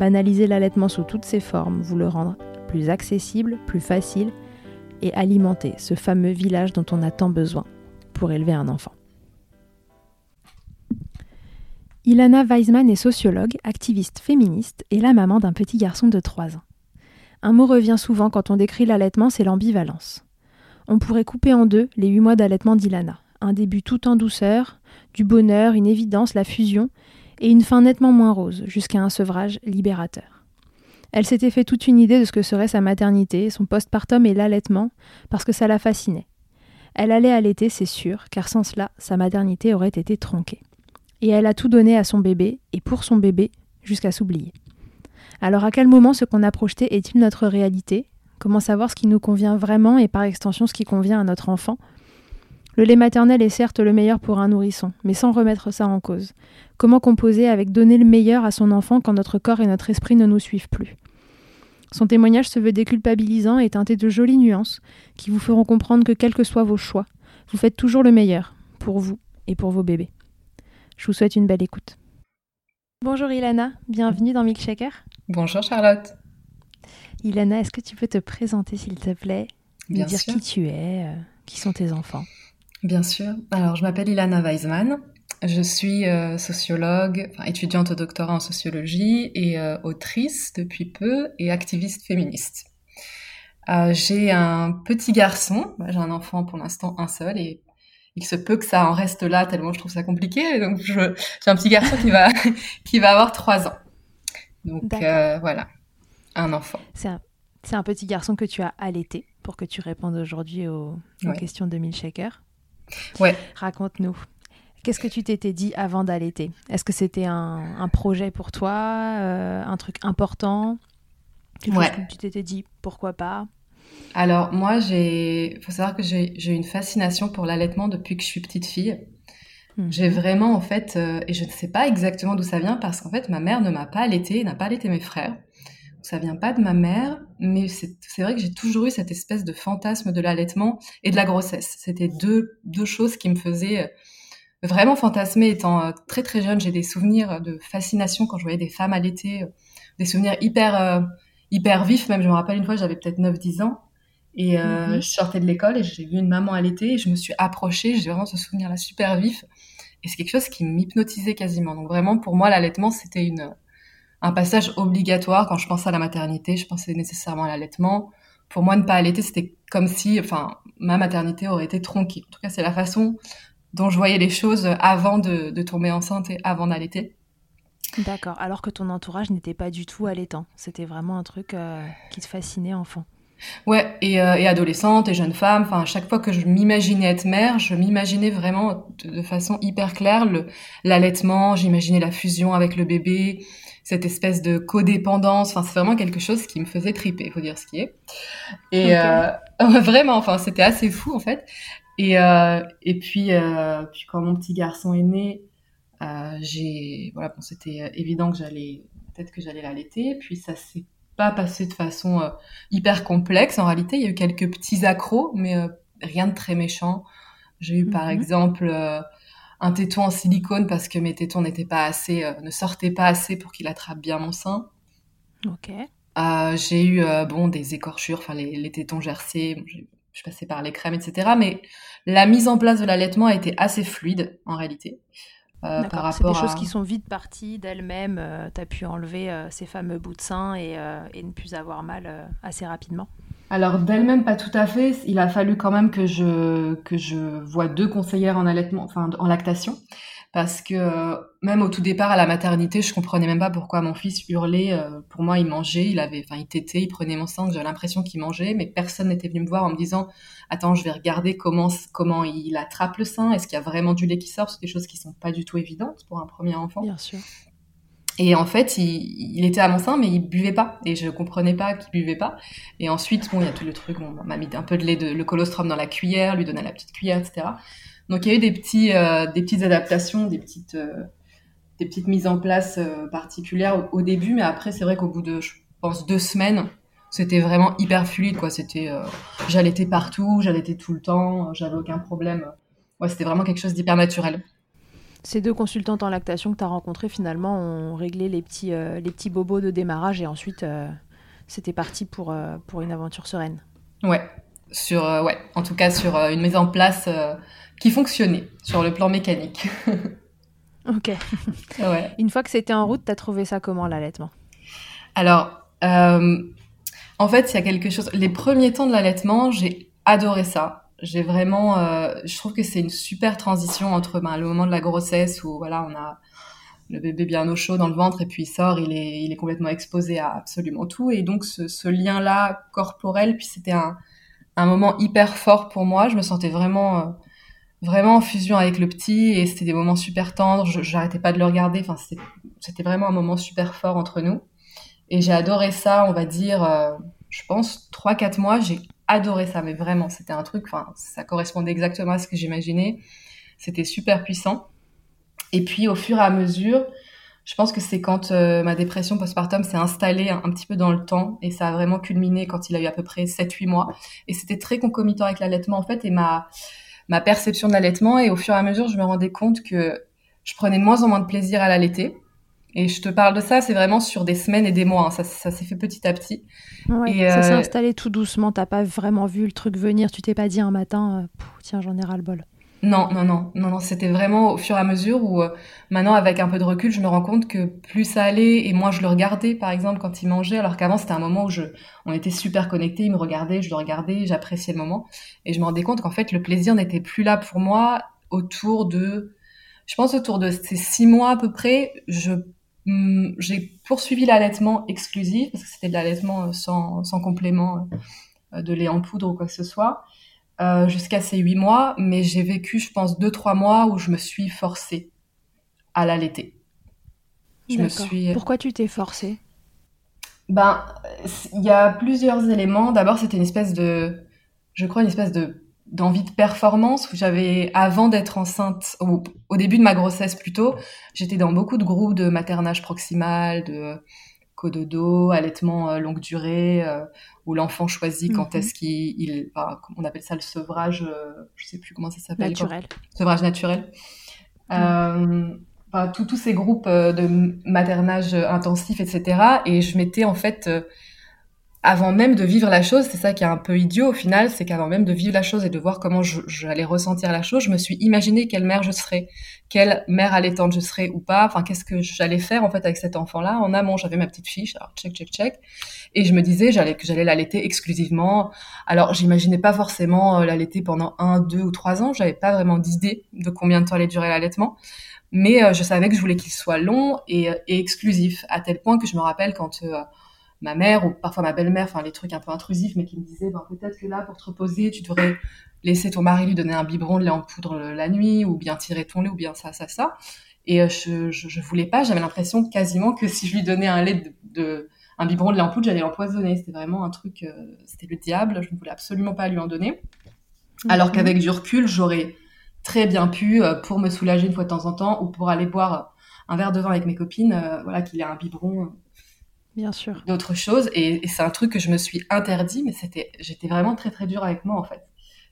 banaliser l'allaitement sous toutes ses formes, vous le rendre plus accessible, plus facile et alimenter ce fameux village dont on a tant besoin pour élever un enfant. Ilana Weisman est sociologue, activiste féministe et la maman d'un petit garçon de 3 ans. Un mot revient souvent quand on décrit l'allaitement, c'est l'ambivalence. On pourrait couper en deux les 8 mois d'allaitement d'Ilana. Un début tout en douceur, du bonheur, une évidence, la fusion, et une fin nettement moins rose, jusqu'à un sevrage libérateur. Elle s'était fait toute une idée de ce que serait sa maternité, son postpartum et l'allaitement, parce que ça la fascinait. Elle allait allaiter, c'est sûr, car sans cela, sa maternité aurait été tronquée. Et elle a tout donné à son bébé, et pour son bébé, jusqu'à s'oublier. Alors à quel moment ce qu'on a projeté est-il notre réalité? Comment savoir ce qui nous convient vraiment et par extension ce qui convient à notre enfant? Le lait maternel est certes le meilleur pour un nourrisson, mais sans remettre ça en cause. Comment composer avec donner le meilleur à son enfant quand notre corps et notre esprit ne nous suivent plus? Son témoignage se veut déculpabilisant et teinté de jolies nuances qui vous feront comprendre que quels que soient vos choix, vous faites toujours le meilleur pour vous et pour vos bébés. Je vous souhaite une belle écoute. Bonjour Ilana, bienvenue dans Milkshaker. Bonjour Charlotte. Ilana, est-ce que tu peux te présenter s'il te plaît? Bien dire sûr. qui tu es, euh, qui sont tes enfants? Bien sûr. Alors, je m'appelle Ilana Weisman. Je suis euh, sociologue, enfin, étudiante au doctorat en sociologie et euh, autrice depuis peu et activiste féministe. Euh, j'ai un petit garçon, j'ai un enfant pour l'instant un seul et il se peut que ça en reste là tellement je trouve ça compliqué. Donc j'ai un petit garçon qui va qui va avoir trois ans. Donc voilà, un enfant. C'est un, c'est un petit garçon que tu as allaité pour que tu répondes aujourd'hui aux, aux Ouais. questions de Milkshaker. Ouais. Raconte-nous. Qu'est-ce que tu t'étais dit avant d'allaiter Est-ce que c'était un, un projet pour toi, euh, un truc important? Ouais. que tu t'étais dit pourquoi pas? Alors moi, j'ai, faut savoir que j'ai j'ai une fascination pour l'allaitement depuis que je suis petite fille. Mhm. J'ai vraiment en fait, euh, et je ne sais pas exactement d'où ça vient parce qu'en fait ma mère ne m'a pas allaité, n'a pas allaité mes frères. Ça vient pas de ma mère, mais c'est vrai que j'ai toujours eu cette espèce de fantasme de l'allaitement et de la grossesse. C'était deux deux choses qui me faisaient euh, vraiment fantasmer étant euh, très très jeune. J'ai des souvenirs de fascination quand je voyais des femmes allaiter, euh, des souvenirs hyper hyper vifs. Même je me rappelle une fois, j'avais peut-être 9-10 ans. Et euh, Mhm. je sortais de l'école et j'ai vu une maman allaiter et je me suis approchée. J'ai vraiment ce souvenir-là super vif. Et c'est quelque chose qui m'hypnotisait quasiment. Donc vraiment, pour moi, l'allaitement, c'était une, un passage obligatoire. Quand je pensais à la maternité, je pensais nécessairement à l'allaitement. Pour moi, ne pas allaiter, c'était comme si, enfin, ma maternité aurait été tronquée. En tout cas, c'est la façon dont je voyais les choses avant de, de tomber enceinte et avant d'allaiter. D'accord. Alors que ton entourage n'était pas du tout allaitant. C'était vraiment un truc euh, qui te fascinait enfant. Ouais, et, euh, et adolescente et jeune femme. Enfin, à chaque fois que je m'imaginais être mère, je m'imaginais vraiment de, façon hyper claire l'allaitement. J'imaginais la fusion avec le bébé, cette espèce de codépendance. Enfin, c'est vraiment quelque chose qui me faisait triper, faut dire ce qui est. Et euh, vraiment, enfin, c'était assez fou en fait. Et euh, et puis euh, puis quand mon petit garçon est né, j'ai voilà, bon, c'était évident que j'allais peut-être que j'allais l'allaiter. Puis ça s'est pas passé de façon hyper complexe. En réalité, il y a eu quelques petits accros, mais rien de très méchant. J'ai eu par mhm. exemple un téton en silicone parce que mes tétons n'étaient pas assez, ne sortaient pas assez pour qu'il attrape bien mon sein. Ok. j'ai eu bon des écorchures, enfin les, les, tétons gercés. je suis passée par les crèmes, etc. Mais la mise en place de l'allaitement a été assez fluide en réalité. Euh, par rapport C'est des choses qui sont vite parties d'elles-mêmes. Euh, tu as pu enlever euh, ces fameux bouts de sein et, et ne plus avoir mal assez rapidement. Alors d'elle-même pas tout à fait. Il a fallu quand même que je que je vois deux conseillères en allaitement, en lactation, parce que euh, même au tout départ à la maternité, je comprenais même pas pourquoi mon fils hurlait. Euh, pour moi, il mangeait, il avait, enfin, il tétait, il prenait mon sang, j'avais l'impression qu'il mangeait, mais personne n'était venu me voir en me disant, attends, je vais regarder comment comment il attrape le sein, est-ce qu'il y a vraiment du lait qui sort, c'est des choses qui sont pas du tout évidentes pour un premier enfant. Bien sûr. Et en fait, il, était à mon sein, mais il buvait pas. Et je comprenais pas qu'il buvait pas. Et ensuite, bon, il y a tout le truc, on m'a mis un peu de lait, de, le colostrum dans la cuillère, lui donner la petite cuillère, etc. Donc il y a eu des petits, euh, des petites adaptations, des petites, euh, des petites mises en place euh, particulières au, début, mais après c'est vrai qu'au bout de, je pense, deux semaines, c'était vraiment hyper fluide, quoi. C'était, j'allaitais partout, j'allaitais tout le temps, j'avais aucun problème. Ouais, c'était vraiment quelque chose d'hyper naturel. Ces deux consultantes en lactation que tu as rencontrées, finalement, ont réglé les petits, les petits bobos de démarrage et ensuite, c'était parti pour, pour une aventure sereine. Ouais, sur, ouais, en tout cas sur une mise en place qui fonctionnait sur le plan mécanique. ok. Ouais. Une fois que c'était en route, t'as trouvé ça comment l'allaitement? Alors, euh, en fait, il y a quelque chose. Les premiers temps de l'allaitement, j'ai adoré ça. J'ai vraiment, euh, je trouve que c'est une super transition entre ben, le moment de la grossesse où voilà, on a le bébé bien au chaud dans le ventre et puis il sort, il est, il est complètement exposé à absolument tout et donc ce, lien-là corporel, puis c'était un, un moment hyper fort pour moi. Je me sentais vraiment euh, vraiment en fusion avec le petit et c'était des moments super tendres. J'arrêtais pas de le regarder. Enfin, c'était vraiment un moment super fort entre nous. Et j'ai adoré ça, on va dire, euh, je pense, trois, quatre mois, j'ai adoré ça, mais vraiment, c'était un truc, enfin, ça correspondait exactement à ce que j'imaginais. C'était super puissant. Et puis, au fur et à mesure, je pense que c'est quand euh, ma dépression postpartum s'est installée un, un, petit peu dans le temps et ça a vraiment culminé quand il a eu à peu près 7-8 mois. Et c'était très concomitant avec l'allaitement, en fait, et ma ma perception de l'allaitement et au fur et à mesure, je me rendais compte que je prenais de moins en moins de plaisir à l'allaiter. Et je te parle de ça, c'est vraiment sur des semaines et des mois. Hein. Ça, ça s'est fait petit à petit. et ça s'est euh, installé tout doucement. T'as pas vraiment vu le truc venir. Tu t'es pas dit un matin, euh, tiens, j'en ai ras le bol. Non, non, non, non, non. C'était vraiment au fur et à mesure où euh, maintenant, avec un peu de recul, je me rends compte que plus ça allait et moi je le regardais, par exemple, quand il mangeait, alors qu'avant c'était un moment où je, on était super connectés, il me regardait, je le regardais, j'appréciais le moment, et je me rendais compte qu'en fait le plaisir n'était plus là pour moi autour de, je pense autour de ces six mois à peu près, je hmm, j'ai poursuivi l'allaitement exclusif parce que c'était de l'allaitement sans, sans complément euh, de lait en poudre ou quoi que ce soit. Euh, jusqu'à ces huit mois, mais j'ai vécu, je pense, deux trois mois où je me suis forcée à l'allaiter. Je me suis. Euh, Pourquoi tu t'es forcée? Ben, il y a plusieurs éléments. D'abord, c'était une espèce de, je crois, une espèce de d'envie de performance où j'avais, avant d'être enceinte, au, au, début de ma grossesse plutôt, j'étais dans beaucoup de groupes de maternage proximal, de cododo, allaitement euh, longue durée, euh, où l'enfant choisit quand mhm. est-ce qu'il, on appelle ça le sevrage, euh, je sais plus comment ça s'appelle. Naturel. Sevrage naturel. Mhm. tous ces groupes de maternage intensif, etc. Et je m'étais en fait avant même de vivre la chose, c'est ça qui est un peu idiot au final, c'est qu'avant même de vivre la chose et de voir comment j'allais ressentir la chose, je me suis imaginé quelle mère je serais, quelle mère allaitante je serais ou pas, enfin qu'est-ce que j'allais faire en fait avec cet enfant-là. En amont, j'avais ma petite fiche, alors check, check, check, et je me disais j'allais que j'allais l'allaiter exclusivement. Alors j'imaginais pas forcément euh, l'allaiter pendant un, deux ou trois ans, j'avais pas vraiment d'idée de combien de temps allait durer l'allaitement, mais euh, je savais que je voulais qu'il soit long et, euh, et, exclusif, à tel point que je me rappelle quand ma mère ou parfois ma belle-mère, enfin les trucs un peu intrusifs, mais qui me disaient ben, peut-être que là, pour te reposer, tu devrais laisser ton mari lui donner un biberon de lait en poudre la nuit, ou bien tirer ton lait, ou bien ça, ça, ça. Et euh, je, je, je, voulais pas, j'avais l'impression quasiment que si je lui donnais un lait de, un biberon de lait en poudre, j'allais l'empoisonner. C'était vraiment un truc, euh, c'était le diable, je ne voulais absolument pas lui en donner. Alors mhm. qu'avec du recul, j'aurais très bien pu, euh, pour me soulager une fois de temps en temps, ou pour aller boire un verre de vin avec mes copines, voilà, qu'il ait un biberon Bien sûr. D'autres choses. Et, c'est un truc que je me suis interdit, mais c'était, j'étais vraiment très très dure avec moi en fait.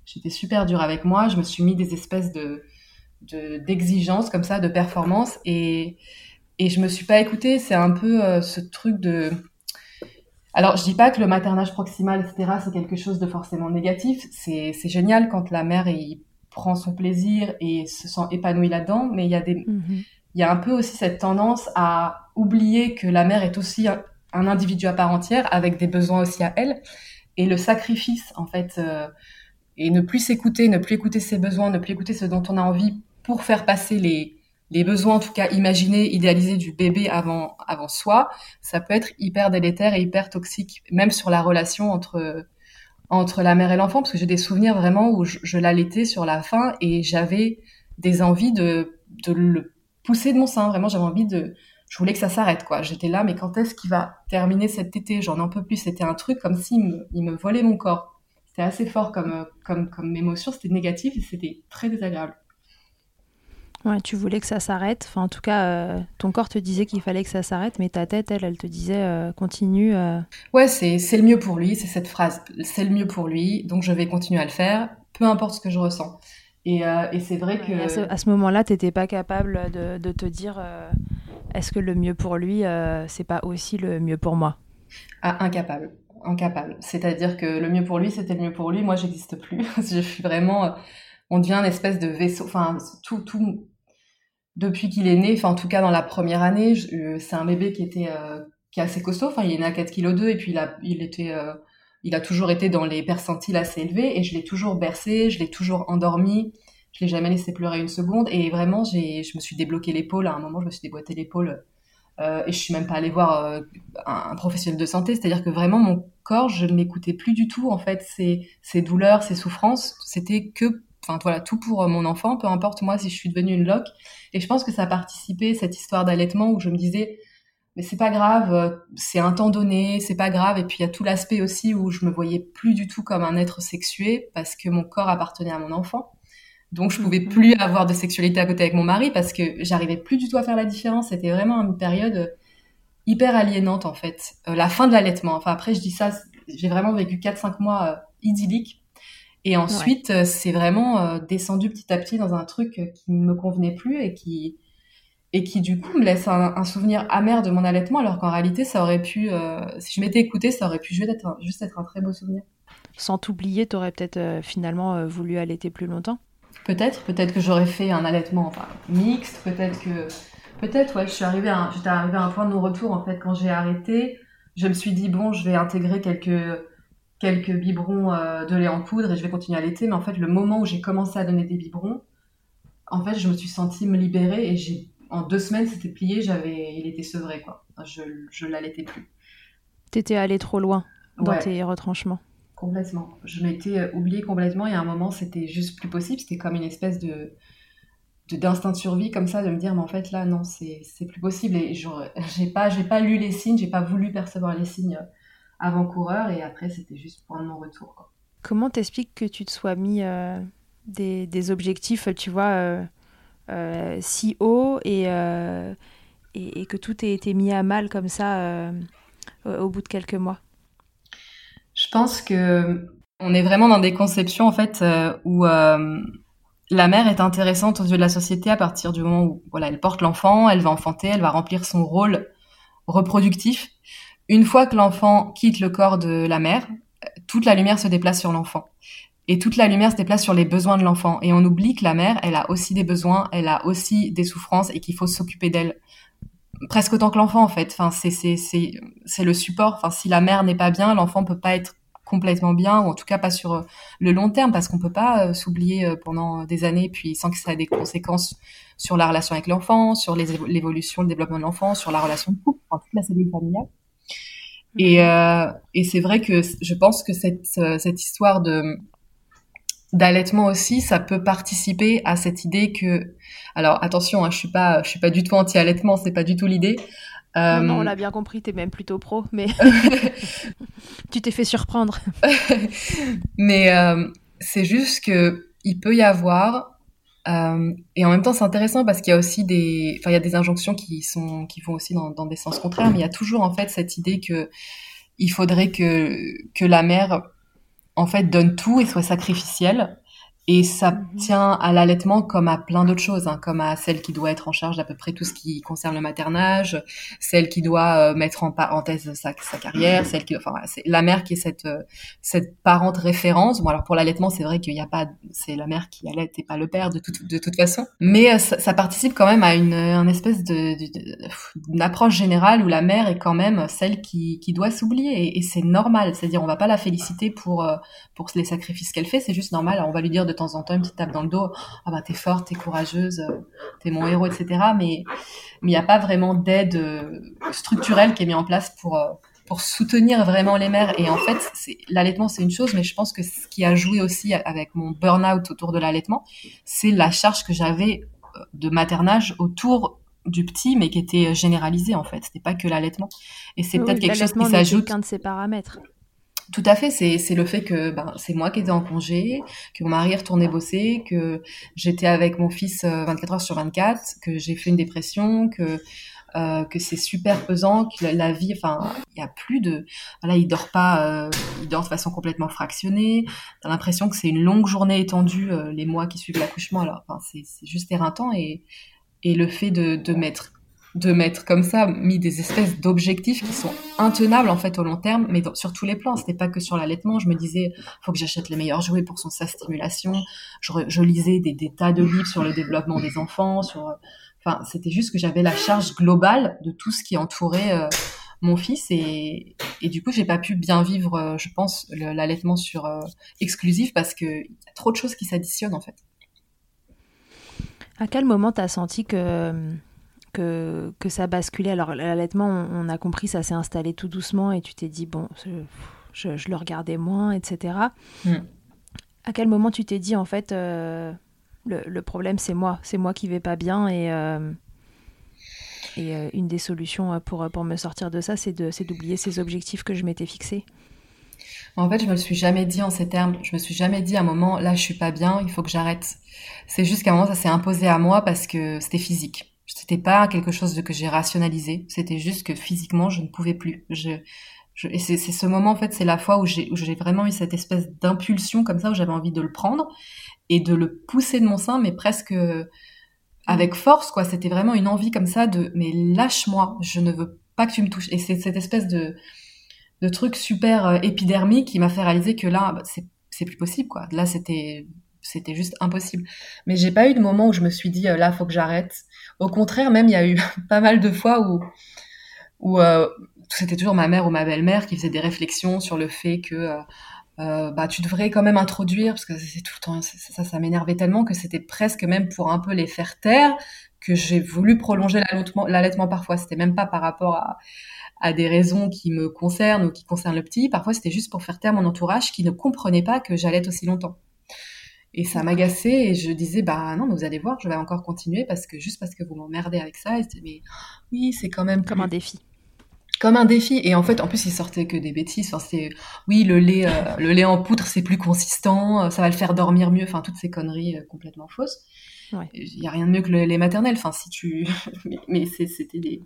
J'étais super dure avec moi. Je me suis mis des espèces de, d'exigences comme ça, de performance, et et je me suis pas écoutée. C'est un peu euh, ce truc de alors, je dis pas que le maternage proximal, etc., c'est quelque chose de forcément négatif. C'est, c'est génial quand la mère il prend son plaisir et se sent épanouie là-dedans, mais il y a des, mm-hmm il y a un peu aussi cette tendance à oublier que la mère est aussi un, individu à part entière avec des besoins aussi à elle et le sacrifice en fait euh, et ne plus s'écouter, ne plus écouter ses besoins, ne plus écouter ce dont on a envie pour faire passer les les besoins en tout cas imaginés, idéalisés du bébé avant avant soi, ça peut être hyper délétère et hyper toxique même sur la relation entre entre la mère et l'enfant parce que j'ai des souvenirs vraiment où je, je l'allaitais sur la fin et j'avais des envies de de le poussé de mon sein. Vraiment, j'avais envie de, je voulais que ça s'arrête, quoi. J'étais là, mais quand est-ce qu'il va terminer cet été? J'en en peux plus. C'était un truc comme s'il me, il me volait mon corps. C'était assez fort comme, comme, comme émotion. C'était négatif et c'était très désagréable. Ouais, tu voulais que ça s'arrête. Enfin, en tout cas, euh, ton corps te disait qu'il fallait que ça s'arrête, mais ta tête, elle, elle te disait euh, continue. Euh. Ouais, c'est c'est le mieux pour lui. C'est cette phrase. C'est le mieux pour lui, donc je vais continuer à le faire, peu importe ce que je ressens. Euh, et, c'est vrai que... À ce, moment-là, tu n'étais pas capable de, te dire est-ce que le mieux pour lui, euh, c'est pas aussi le mieux pour moi? Ah, Incapable. Incapable. C'est-à-dire que le mieux pour lui, c'était le mieux pour lui. Moi, j'existe plus. je suis vraiment... On devient une espèce de vaisseau. Enfin, tout... tout depuis qu'il est né, enfin en tout cas dans la première année, c'est un bébé qui était qui est assez costaud. Enfin, il est né à 4 kg 2 et puis il a, il était il a toujours été dans les percentiles assez élevés et je l'ai toujours bercé, je l'ai toujours endormi, je l'ai jamais laissé pleurer une seconde et vraiment je me suis débloqué l'épaule à un moment, je me suis déboîté l'épaule euh, et je suis même pas allée voir euh, un, professionnel de santé, c'est-à-dire que vraiment mon corps, je ne l'écoutais plus du tout en fait, ses, ses douleurs, ses souffrances, c'était que enfin voilà tout pour mon enfant, peu importe moi si je suis devenue une loque et je pense que ça a participé cette histoire d'allaitement où je me disais mais c'est pas grave, euh, c'est un temps donné, c'est pas grave. Et puis il y a tout l'aspect aussi où je me voyais plus du tout comme un être sexué parce que mon corps appartenait à mon enfant. Donc je pouvais mhm. plus avoir de sexualité à côté avec mon mari parce que j'arrivais plus du tout à faire la différence. C'était vraiment une période hyper aliénante en fait. Euh, la fin de l'allaitement. Enfin après je dis ça, j'ai vraiment vécu 4-5 mois euh, idylliques. Et ensuite c'est vraiment descendu petit à petit dans un truc qui ne me convenait plus et qui et qui du coup me laisse un, souvenir amer de mon allaitement alors qu'en réalité ça aurait pu euh, si je m'étais écoutée ça aurait pu juste être, un, juste être un très beau souvenir sans t'oublier t'aurais peut-être euh, finalement euh, voulu allaiter plus longtemps peut-être peut-être que j'aurais fait un allaitement enfin mixte peut-être que peut-être ouais je suis arrivée à j'étais arrivée à un point de non retour en fait quand j'ai arrêté je me suis dit bon je vais intégrer quelques quelques biberons de lait en poudre et je vais continuer à allaiter mais en fait le moment où j'ai commencé à donner des biberons en fait je me suis sentie me libérer et j'ai en deux semaines, c'était plié, j'avais, il était sevré, quoi. Je, je l'allaitais plus. T'étais allé trop loin dans tes retranchements. Complètement. Je m'étais euh, oubliée complètement et à un moment, c'était juste plus possible. C'était comme une espèce de, d'instinct de survie comme ça, de me dire, mais en fait, là, non, c'est, plus possible. Et j'ai pas, j'ai pas lu les signes, j'ai pas voulu percevoir les signes avant-coureur et après, c'était juste de mon retour. Comment t'expliques que tu te sois mis euh, des, des, objectifs, tu vois, euh, euh, si haut euh, et, et, que tout ait été mis à mal comme ça euh, au bout de quelques mois? Je pense que on est vraiment dans des conceptions en fait où la mère est intéressante aux yeux de la société à partir du moment où voilà, elle porte l'enfant, elle va enfanter, elle va remplir son rôle reproductif. Une fois que l'enfant quitte le corps de la mère, toute la lumière se déplace sur l'enfant et toute la lumière se déplace sur les besoins de l'enfant. Et on oublie que la mère, elle a aussi des besoins, elle a aussi des souffrances et qu'il faut s'occuper d'elle presque autant que l'enfant en fait. Enfin, c'est c'est c'est c'est le support. Enfin, si la mère n'est pas bien, l'enfant peut pas être complètement bien ou en tout cas pas sur euh, le long terme parce qu'on peut pas euh, s'oublier euh, pendant des années puis sans que ça ait des conséquences sur la relation avec l'enfant, sur l'évolution, le développement de l'enfant, sur la relation de couple, enfin toute la cellule familiale. Et, euh, et c'est vrai que je pense que cette, cette histoire de d'allaitement aussi, ça peut participer à cette idée que, alors attention, hein, je suis pas, je suis pas du tout anti-allaitement, c'est pas du tout l'idée. Non, non, on l'a bien compris, t'es même plutôt pro, mais tu t'es fait surprendre. mais euh, c'est juste que il peut y avoir euh, et en même temps, c'est intéressant parce qu'il y a aussi des, enfin, il y a des injonctions qui sont, qui vont aussi dans, dans, des sens contraires, mais il y a toujours en fait cette idée que il faudrait que que la mère en fait donne tout et soit sacrificielle et ça mhm. tient à l'allaitement comme à plein d'autres choses, hein, comme à celle qui doit être en charge d'à peu près tout ce qui concerne le maternage, celle qui doit euh, mettre en parenthèse sa, sa carrière, celle qui, enfin, c'est la mère qui est cette euh, cette parente référence. Bon, alors pour l'allaitement, c'est vrai qu'il n'y a pas, c'est la mère qui allait et pas le père de toute de toute façon, mais euh, ça, ça, participe quand même à une, une espèce de, d'une approche générale où la mère est quand même celle qui qui doit s'oublier et, et c'est normal. C'est-à-dire, on va pas la féliciter pour pour les sacrifices qu'elle fait, c'est juste normal. on va lui dire de temps en temps une petite tape dans le dos. Ah bah t'es forte, t'es courageuse, euh, t'es mon héros, etc. Mais mais il n'y a pas vraiment d'aide euh, structurelle qui est mise en place pour euh, pour soutenir vraiment les mères. Et en fait, l'allaitement, c'est une chose, mais je pense que ce qui a joué aussi avec mon burn-out autour de l'allaitement, c'est la charge que j'avais de maternage autour du petit, mais qui était généralisée en fait. C'était pas que l'allaitement. Et c'est peut-être quelque chose qui s'ajoute. qu'un de ses paramètres. Tout à fait, c'est le fait que ben, c'est moi qui étais en congé, que mon mari est retourné bosser, que j'étais avec mon fils 24 euh, heures sur 24, que j'ai fait une dépression, que euh, que c'est super pesant, que la, vie, enfin, il y a plus de, voilà, il dort pas, euh, il dort de façon complètement fractionnée. T'as l'impression que c'est une longue journée étendue les mois qui suivent l'accouchement. Alors, enfin, c'est juste éreintant et et le fait de, de mettre de mettre comme ça, mis des espèces d'objectifs qui sont intenables en fait au long terme, mais sur tous les plans. C'était pas que sur l'allaitement. Je me disais, faut que j'achète les meilleurs jouets pour son sa stimulation. Je, lisais des, tas de livres sur le développement des enfants. Sur, enfin, c'était juste que j'avais la charge globale de tout ce qui entourait euh, mon fils et, et du coup, j'ai pas pu bien vivre, euh, je pense, l'allaitement sur euh, exclusif parce que y a trop de choses qui s'additionnent en fait. À quel moment tu as senti que que, que ça basculait. Alors l'allaitement, on, a compris, ça s'est installé tout doucement et tu t'es dit, bon, je, je, le regardais moins, etc. Mm. À quel moment tu t'es dit, en fait, euh, le, le, problème c'est moi, c'est moi qui vais pas bien et, euh, et euh, une des solutions pour, pour me sortir de ça, c'est d'oublier ces objectifs que je m'étais fixés? En fait, je me suis jamais dit en ces termes. Je me suis jamais dit à un moment, là, je suis pas bien, il faut que j'arrête. C'est juste qu'à un moment, ça s'est imposé à moi parce que c'était physique. C'était pas quelque chose de que j'ai rationalisé. C'était juste que physiquement, je ne pouvais plus. Je, je et c'est ce moment, en fait, c'est la fois où j'ai vraiment eu cette espèce d'impulsion comme ça, où j'avais envie de le prendre et de le pousser de mon sein, mais presque avec force, quoi. C'était vraiment une envie comme ça de, mais lâche-moi, je ne veux pas que tu me touches. Et c'est cette espèce de, de truc super euh, épidermique qui m'a fait réaliser que là, bah, c'est plus possible, quoi. Là, c'était c'était juste impossible. Mais j'ai pas eu de moment où je me suis dit, euh, là, faut que j'arrête. Au contraire, même, il y a eu pas mal de fois où, euh, c'était toujours ma mère ou ma belle-mère qui faisait des réflexions sur le fait que euh, euh bah, tu devrais quand même introduire, parce que c'est tout le temps, ça, ça m'énervait tellement que c'était presque même pour un peu les faire taire que j'ai voulu prolonger l'allaitement parfois. C'était même pas par rapport à, à des raisons qui me concernent ou qui concernent le petit. Parfois, c'était juste pour faire taire mon entourage qui ne comprenait pas que j'allais aussi longtemps. Et ça m'agaçait et je disais, bah non, mais vous allez voir, je vais encore continuer parce que juste parce que vous m'emmerdez avec ça. Et mais oui, c'est quand même. Comme un défi. Comme un défi. Et en fait, en plus, il sortait que des bêtises. Enfin, c'est, oui, le lait, euh, le lait en poudre, c'est plus consistant, euh, ça va le faire dormir mieux. Enfin, toutes ces conneries euh, complètement fausses. Il y a rien de mieux que le lait maternel. Enfin, si tu, mais, c'était des,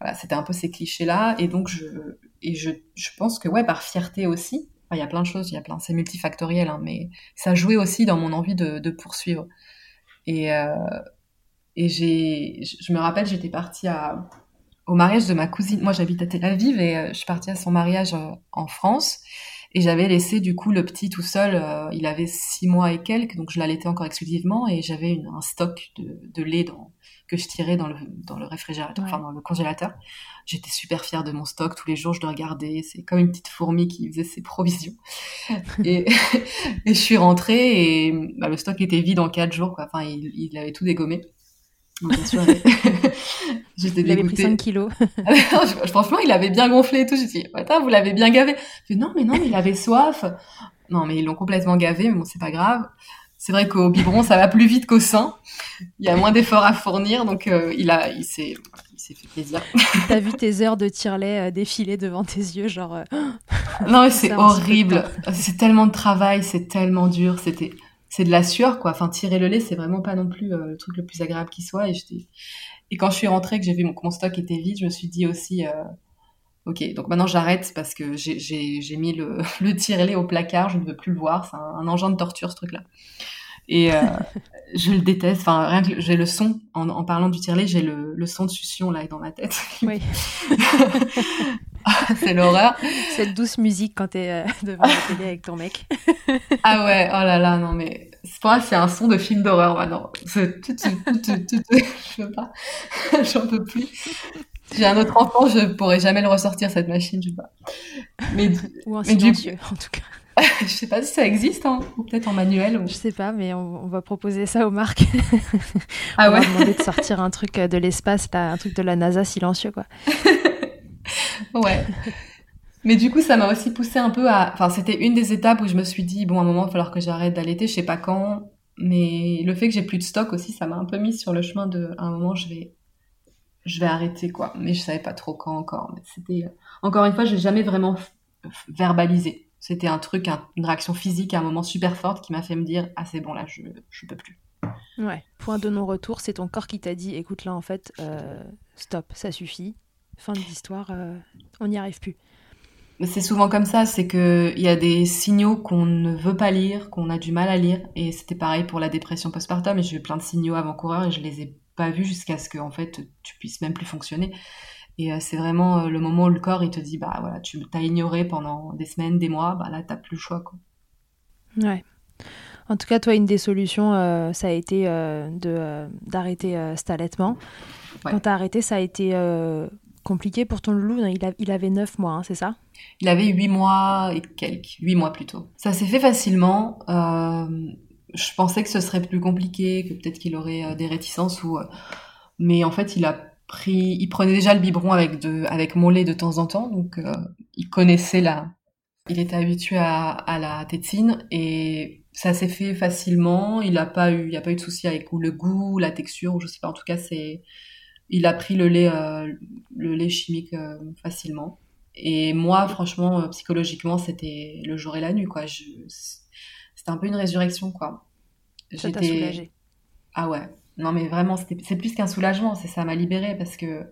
voilà, c'était un peu ces clichés-là. Et donc, je, et je, je pense que, ouais, par fierté aussi, il y a plein de choses, il y a plein, c'est multifactoriel, hein, mais ça jouait aussi dans mon envie de, de poursuivre. Et, euh, et j'ai, je me rappelle, j'étais partie à, au mariage de ma cousine. Moi, j'habite à Tel Aviv et euh, je suis partie à son mariage euh, en France. Et j'avais laissé du coup le petit tout seul. Il avait six mois et quelques, donc je l'allaitais encore exclusivement et j'avais un stock de, de lait dans, que je tirais dans le, dans le réfrigérateur, enfin dans le congélateur. J'étais super fière de mon stock. Tous les jours, je le regardais. C'est comme une petite fourmi qui faisait ses provisions. et, et je suis rentrée et bah, le stock était vide en quatre jours. Quoi. Enfin, il, il avait tout dégommé. J'étais Il avait pris 5 kilos. Franchement, il avait bien gonflé et tout. J'ai dit, attends, vous l'avez bien gavé. Je non, mais non, mais il avait soif. Non, mais ils l'ont complètement gavé, mais bon, c'est pas grave. C'est vrai qu'au biberon, ça va plus vite qu'au sein. Il y a moins d'efforts à fournir, donc euh, il a, il s'est, il s'est fait plaisir. T'as vu tes heures de tire-lait euh, défiler devant tes yeux, genre. Euh, non, mais c'est horrible. C'est tellement de travail, c'est tellement dur. C'était, c'est de la sueur, quoi. Enfin, tirer le lait, c'est vraiment pas non plus le truc le plus agréable qui soit. Et quand je suis rentrée, que j'ai vu mon, mon stock était vide, je me suis dit aussi, Ok, donc maintenant j'arrête parce que j'ai mis le, le tire-lait au placard, je ne veux plus le voir, c'est un, engin de torture ce truc-là. Et euh, je le déteste, enfin rien que j'ai le son, en, en parlant du tire-lait, j'ai le, le, son de succion là dans ma tête. Oui. c'est l'horreur. Cette douce musique quand t'es es euh, devant la télé avec ton mec. ah ouais, oh là là, non mais pour moi c'est un son de film d'horreur maintenant. Je peux pas, j'en peux plus. J'ai un autre enfant, je pourrais jamais le ressortir cette machine, je sais pas. Mais, ou en silencieux, en tout cas. je sais pas si ça existe, hein, ou peut-être en manuel. Ou... Je sais pas, mais on, va proposer ça aux marques. Ah on ouais. va demander de sortir un truc de l'espace, un truc de la NASA silencieux, quoi. ouais. Mais du coup, ça m'a aussi poussé un peu à. Enfin, c'était une des étapes où je me suis dit, bon, à un moment, il va falloir que j'arrête d'allaiter, je sais pas quand. Mais le fait que j'ai plus de stock aussi, ça m'a un peu mis sur le chemin de. À un moment, je vais je vais arrêter quoi. Mais je savais pas trop quand encore. Mais c'était encore une fois, je n'ai jamais vraiment verbalisé. C'était un truc, une réaction physique à un moment super forte qui m'a fait me dire ah c'est bon là, je je peux plus. Ouais. Point de non-retour, c'est ton corps qui t'a dit écoute là en fait, euh, stop, ça suffit. Fin de l'histoire, euh, on n'y arrive plus. C'est souvent comme ça, c'est que il y a des signaux qu'on ne veut pas lire, qu'on a du mal à lire, et c'était pareil pour la dépression postpartum. Et j'ai eu plein de signaux avant-coureur et je les ai pas vu jusqu'à ce que en fait tu puisses même plus fonctionner. Et euh, c'est vraiment euh, le moment où le corps il te dit bah voilà tu t'as ignoré pendant des semaines, des mois, bah là t'as plus le choix quoi. Ouais. En tout cas, toi, une des solutions, euh, ça a été de d'arrêter cet allaitement. Quand t'as arrêté, ça a été compliqué pour ton loulou. Il, avait 9 mois, hein, c'est ça? Il avait 8 mois et quelques, 8 mois plutôt. Ça s'est fait facilement je pensais que ce serait plus compliqué, que peut-être qu'il aurait euh, des réticences ou, euh, mais en fait, il a pris, il prenait déjà le biberon avec de, avec mon lait de temps en temps, donc euh, il connaissait la, il était habitué à, la tétine et ça s'est fait facilement. Il a pas eu, il a pas eu de souci avec le goût, la texture, je sais pas. En tout cas, c'est, il a pris le lait, le lait chimique facilement. Et moi, franchement, psychologiquement, c'était le jour et la nuit, quoi. Je, c'était un peu une résurrection, quoi. Soulagé. Ah ouais. Non, mais vraiment, c'est plus qu'un soulagement, c'est ça m'a libéré parce que,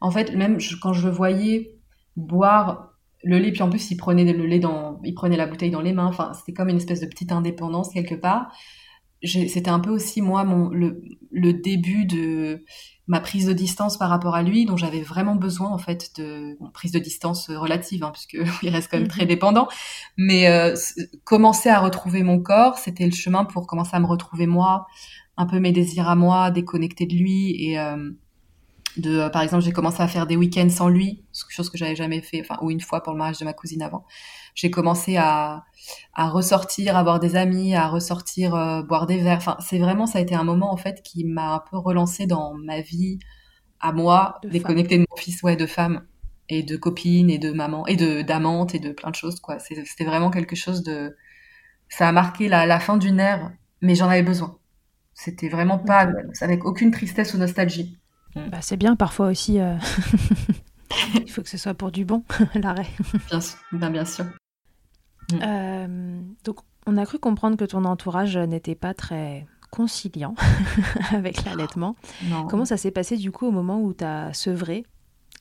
en fait, même quand je le voyais boire le lait, puis en plus, il prenait le lait dans, il prenait la bouteille dans les mains. Enfin, c'était comme une espèce de petite indépendance quelque part. C'était un peu aussi moi mon le, le début de ma prise de distance par rapport à lui, dont j'avais vraiment besoin en fait de prise de distance relative, hein, puisque il reste quand même très mhm. dépendant. Mais euh, commencer à retrouver mon corps, c'était le chemin pour commencer à me retrouver moi, un peu mes désirs à moi, déconnecter de lui et euh, de, euh, par exemple, j'ai commencé à faire des week-ends sans lui, chose que j'avais jamais fait, enfin ou une fois pour le mariage de ma cousine avant. J'ai commencé à, à ressortir, avoir des amis, à ressortir, euh, boire des verres. Enfin, c'est vraiment, ça a été un moment en fait qui m'a un peu relancé dans ma vie à moi, de déconnectée de mon fils, ouais, de femme et de copine et de maman et de d'amante et de plein de choses quoi. C'était vraiment quelque chose de, ça a marqué la, la fin d'une ère, mais j'en avais besoin. C'était vraiment pas avec aucune tristesse ou nostalgie. Bah, c'est bien parfois aussi. Euh, il faut que ce soit pour du bon, l'arrêt. Bien sûr. Ben, bien sûr. Mm. Euh, donc, on a cru comprendre que ton entourage n'était pas très conciliant avec l'allaitement. Comment ça s'est passé du coup au moment où tu as sevré?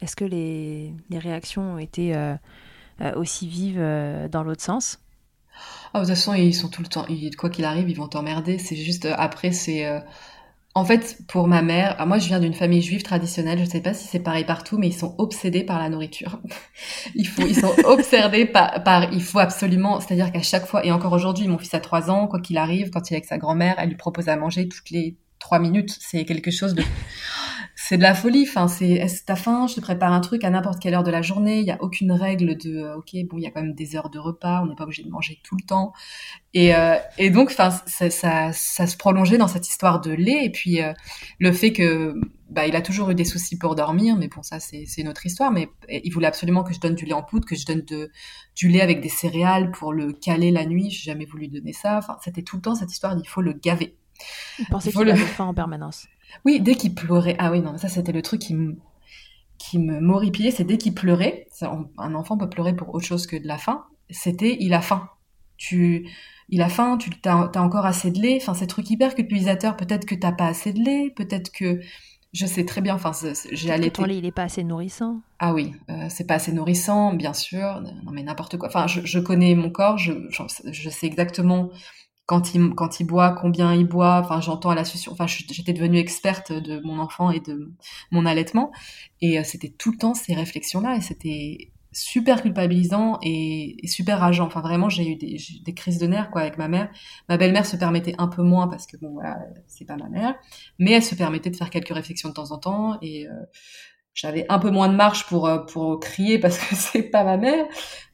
Est-ce que les, les, réactions ont été euh, aussi vives dans l'autre sens? Ah, de toute façon, ils sont tout le temps, quoi qu'il arrive, ils vont t'emmerder. C'est juste, après, c'est, en fait, pour ma mère, moi je viens d'une famille juive traditionnelle, je ne sais pas si c'est pareil partout, mais ils sont obsédés par la nourriture. il faut, ils sont obsédés par, par, il faut absolument, c'est-à-dire qu'à chaque fois, et encore aujourd'hui, mon fils a trois ans, quoi qu'il arrive, quand il est avec sa grand-mère, elle lui propose à manger toutes les trois minutes. C'est quelque chose de, c'est de la folie. Enfin, c'est est-ce que t'as faim? Je te prépare un truc à n'importe quelle heure de la journée. Il y a aucune règle de euh, ok bon il y a quand même des heures de repas. On n'est pas obligé de manger tout le temps. Et, euh, et donc enfin ça, ça, ça, se prolongeait dans cette histoire de lait et puis euh, le fait que bah il a toujours eu des soucis pour dormir. Mais bon ça c'est c'est une autre histoire. Mais il voulait absolument que je donne du lait en poudre, que je donne de du lait avec des céréales pour le caler la nuit. J'ai jamais voulu donner ça. Enfin c'était tout le temps cette histoire d'il faut le gaver. Il pensait qu'il avait faim en permanence? Oui, dès qu'il pleurait. Ah oui, non, ça c'était le truc qui me qui me c'est dès qu'il pleurait. Un enfant peut pleurer pour autre chose que de la faim. C'était il a faim. Tu, il a faim. Tu as, encore assez de lait. Enfin, c'est truc hyper culpabilisateur. Peut-être que t'as pas assez de lait. Peut-être que je sais très bien. Enfin, j'ai allaité. Ton lait, il est pas assez nourrissant. Ah oui, euh, c'est pas assez nourrissant, bien sûr. Non mais n'importe quoi. Enfin, je, je, connais mon corps. Je, je sais exactement quand il quand il boit, combien il boit. Enfin, j'entends à la succion. Enfin, j'étais devenue experte de mon enfant et de mon allaitement, et euh, c'était tout le temps ces réflexions-là, et c'était super culpabilisant et, super rageant. Enfin, vraiment, j'ai eu des, des, crises de nerfs quoi avec ma mère. Ma belle-mère se permettait un peu moins parce que bon, voilà, c'est pas ma mère, mais elle se permettait de faire quelques réflexions de temps en temps et euh, j'avais un peu moins de marche pour euh, pour crier parce que c'est pas ma mère,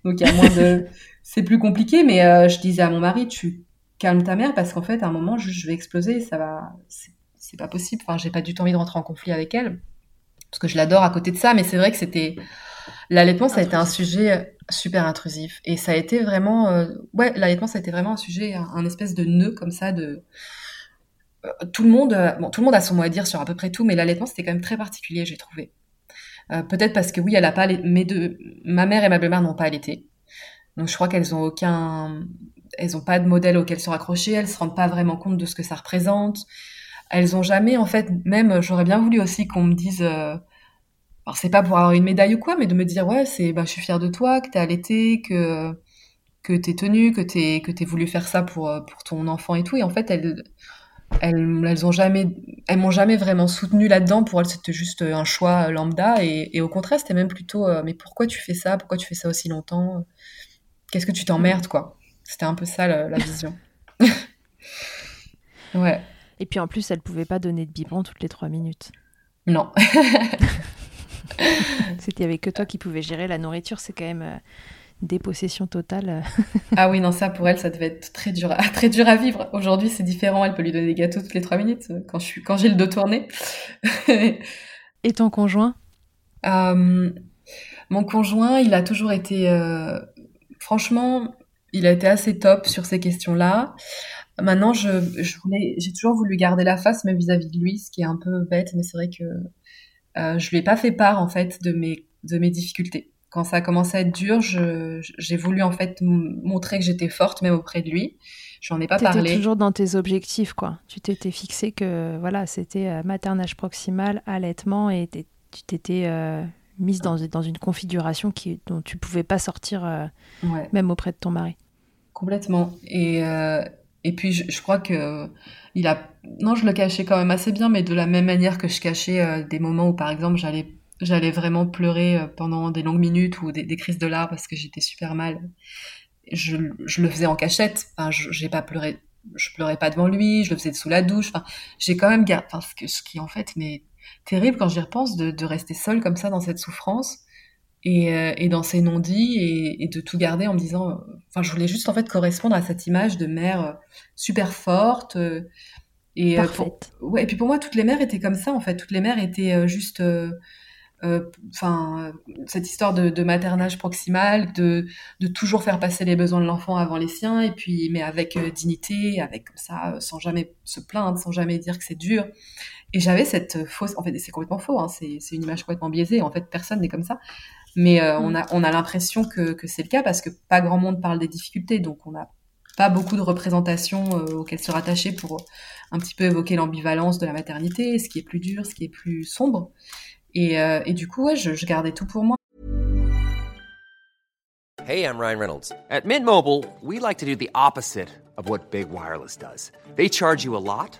donc il y a moins de c'est plus compliqué. Mais je disais à mon mari, tu calme ta mère parce qu'en fait, à un moment, je, vais exploser, ça va, c'est pas possible. Enfin, j'ai pas du tout envie de rentrer en conflit avec elle parce que je l'adore à côté de ça, mais c'est vrai que c'était l'allaitement, ça a été un sujet euh, super intrusif et ça a été vraiment, euh, ouais, l'allaitement, ça a été vraiment un sujet, un, espèce de nœud comme ça de euh, tout le monde, bon, tout le monde a son mot à dire sur à peu près tout, mais l'allaitement, c'était quand même très particulier, j'ai trouvé. Peut-être parce que oui, elle a pas, mes deux, ma mère et ma belle-mère n'ont pas allaité, donc je crois qu'elles ont aucun, elles ont pas de modèle auquel se raccrocher, elles se rendent pas vraiment compte de ce que ça représente. Elles ont jamais, en fait, même, j'aurais bien voulu aussi qu'on me dise, euh, alors c'est pas pour avoir une médaille ou quoi, mais de me dire, ouais, c'est, bah, je suis fière de toi, que t'es allaité, que, que t'es tenue, que t'es, que t'es voulu faire ça pour, euh, pour ton enfant et tout. Et en fait, elles, elles, elles ont jamais, elles m'ont jamais vraiment soutenue là-dedans. Pour elles, c'était juste un choix lambda. Et, et au contraire, c'était même plutôt, euh, mais pourquoi tu fais ça? Pourquoi tu fais ça aussi longtemps? Qu'est-ce que tu t'emmerdes, quoi? C'était un peu ça la, vision. ouais. Et puis en plus, elle pouvait pas donner de biberon toutes les trois minutes. Non. C'était avec que toi qui pouvais gérer la nourriture, c'est quand même euh, dépossession totale. ah oui, non, ça pour elle, ça devait être très dur, à, très dur à vivre. Aujourd'hui, c'est différent. Elle peut lui donner des gâteaux toutes les trois minutes euh, quand suis, quand j'ai le dos tourné. Et ton conjoint? Euh, Mon conjoint, il a toujours été, franchement, il a été assez top sur ces questions-là. Maintenant, je, je voulais, j'ai toujours voulu garder la face, même vis-à-vis de lui, ce qui est un peu bête, mais c'est vrai que euh, je lui ai pas fait part en fait de mes de mes difficultés. Quand ça a commencé à être dur, j'ai voulu en fait montrer que j'étais forte même auprès de lui. J'en ai pas parlé. Étais toujours dans tes objectifs, quoi. Tu t'étais fixé que voilà, c'était euh, maternage proximal, allaitement, et tu t'étais euh, mise dans, dans une configuration qui, dont tu pouvais pas sortir, euh, même auprès de ton mari. Complètement. Et, euh, et puis, je, crois que il a. Non, je le cachais quand même assez bien, mais de la même manière que je cachais euh, des moments où, par exemple, j'allais j'allais vraiment pleurer pendant des longues minutes ou des, crises de larmes parce que j'étais super mal. Je, je, le faisais en cachette. Enfin, j'ai pas pleuré. Je pleurais pas devant lui. Je le faisais sous la douche. Enfin, j'ai quand même gardé. Enfin, ce, ce qui en fait, mais terrible quand j'y repense de, de, rester seule comme ça dans cette souffrance et, euh, et dans ces non-dits et, et, de tout garder en me disant, euh, enfin, je voulais juste en fait correspondre à cette image de mère euh, super forte. et, Parfaite. ouais, et puis pour moi, toutes les mères étaient comme ça en fait. Toutes les mères étaient juste enfin cette histoire de, de, maternage proximal, de, de toujours faire passer les besoins de l'enfant avant les siens, et puis mais avec dignité, avec comme ça, sans jamais se plaindre, sans jamais dire que c'est dur. Et j'avais cette fausse, en fait, c'est complètement faux, hein, c'est une image complètement biaisée. En fait, personne n'est comme ça. Mais euh, on a, on a l'impression que, que c'est le cas parce que pas grand monde parle des difficultés, donc on n'a pas beaucoup de représentations euh, auxquelles se rattacher pour un petit peu évoquer l'ambivalence de la maternité, ce qui est plus dur, ce qui est plus sombre. Et, euh, et du coup, ouais, je, je gardais tout pour moi. Hey, I'm Ryan Reynolds. At Mint Mobile, we like to do the opposite of what Big Wireless does. They charge you a lot.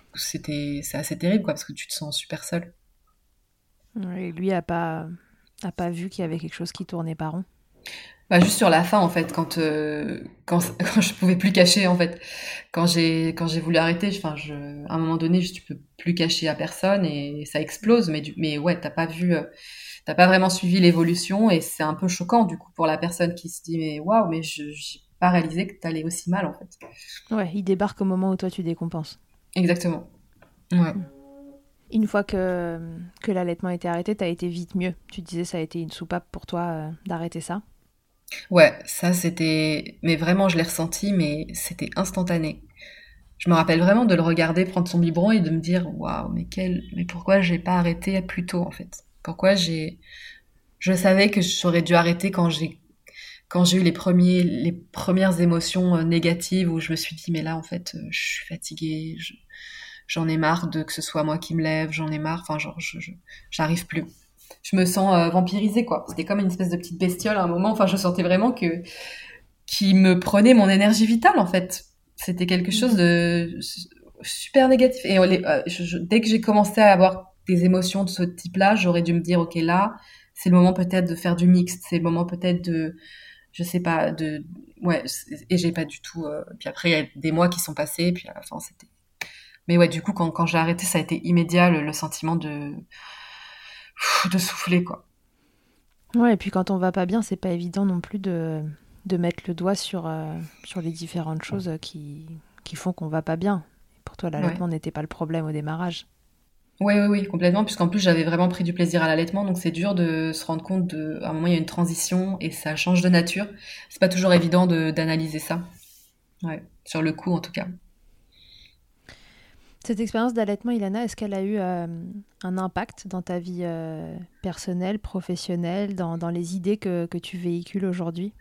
c'était c'est assez terrible quoi parce que tu te sens super seul. Et lui a pas a pas vu qu'il y avait quelque chose qui tournait pas rond. Bah, juste sur la fin en fait quand euh, quand quand je pouvais plus cacher en fait quand j'ai quand j'ai voulu arrêter enfin je à un moment donné je, tu peux plus cacher à personne et ça explose mais du, mais ouais t'as pas vu euh, t'as pas vraiment suivi l'évolution et c'est un peu choquant du coup pour la personne qui se dit mais waouh mais je j'ai pas réalisé que t'allais aussi mal en fait Ouais, il débarque au moment où toi tu décompenses. Exactement ouais Une fois que, que l'allaitement était arrêté, t'as été vite mieux. Tu disais ça a été une soupape pour toi euh, d'arrêter ça. Ouais, ça c'était, mais vraiment je l'ai ressenti, mais c'était instantané. Je me rappelle vraiment de le regarder prendre son biberon et de me dire, waouh, mais quel, mais pourquoi j'ai pas arrêté plus tôt en fait? Pourquoi j'ai, je savais que j'aurais dû arrêter quand j'ai, quand j'ai eu les premiers, les premières émotions euh, négatives où je me suis dit, mais là en fait, euh, je suis fatiguée, je- j'en ai marre de que ce soit moi qui me lève, j'en ai marre, enfin genre, je, je- j'arrive plus je me sens euh, vampirisée quoi. C'était comme une espèce de petite bestiole à un moment. Enfin, je sentais vraiment que qui me prenait mon énergie vitale en fait. C'était quelque chose de su- super négatif. Et euh, je- je- dès que j'ai commencé à avoir des émotions de ce type-là, j'aurais dû me dire ok là, c'est le moment peut-être de faire du mixte, c'est le moment peut-être de, je sais pas, de ouais. Et j'ai pas du tout. euh, Puis après il y a des mois qui sont passés, puis à la fin c'était. Mais ouais, du coup quand quand j'ai arrêté, ça a été immédiat le, le sentiment de de souffler quoi. Ouais, et puis quand on va pas bien, c'est pas évident non plus de, de mettre le doigt sur, euh, sur les différentes choses qui, qui font qu'on va pas bien. Pour toi, l'allaitement n'était pas le problème au démarrage. Oui, oui, oui, complètement, puisqu'en plus j'avais vraiment pris du plaisir à l'allaitement, donc c'est dur de se rendre compte de, à un moment il y a une transition et ça change de nature. C'est pas toujours évident de d'analyser ça. Ouais, sur le coup en tout cas. Cette expérience d'allaitement, Ilana, est-ce qu'elle a eu euh, un impact dans ta vie euh, personnelle, professionnelle, dans, dans les idées que, que tu véhicules aujourd'hui?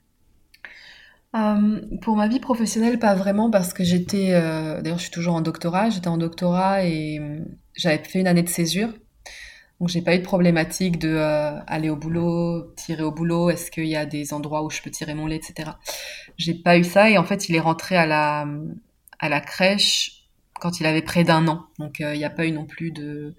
Euh, pour ma vie professionnelle, pas vraiment, parce que j'étais, euh, d'ailleurs je suis toujours en doctorat, j'étais en doctorat et j'avais fait une année de césure. Donc j'ai pas eu de problématique de euh, aller au boulot, tirer au boulot, est-ce qu'il y a des endroits où je peux tirer mon lait, etc. J'ai pas eu ça et en fait il est rentré à la à la crèche quand il avait près d'un an. Donc euh, il n'y a pas eu non plus de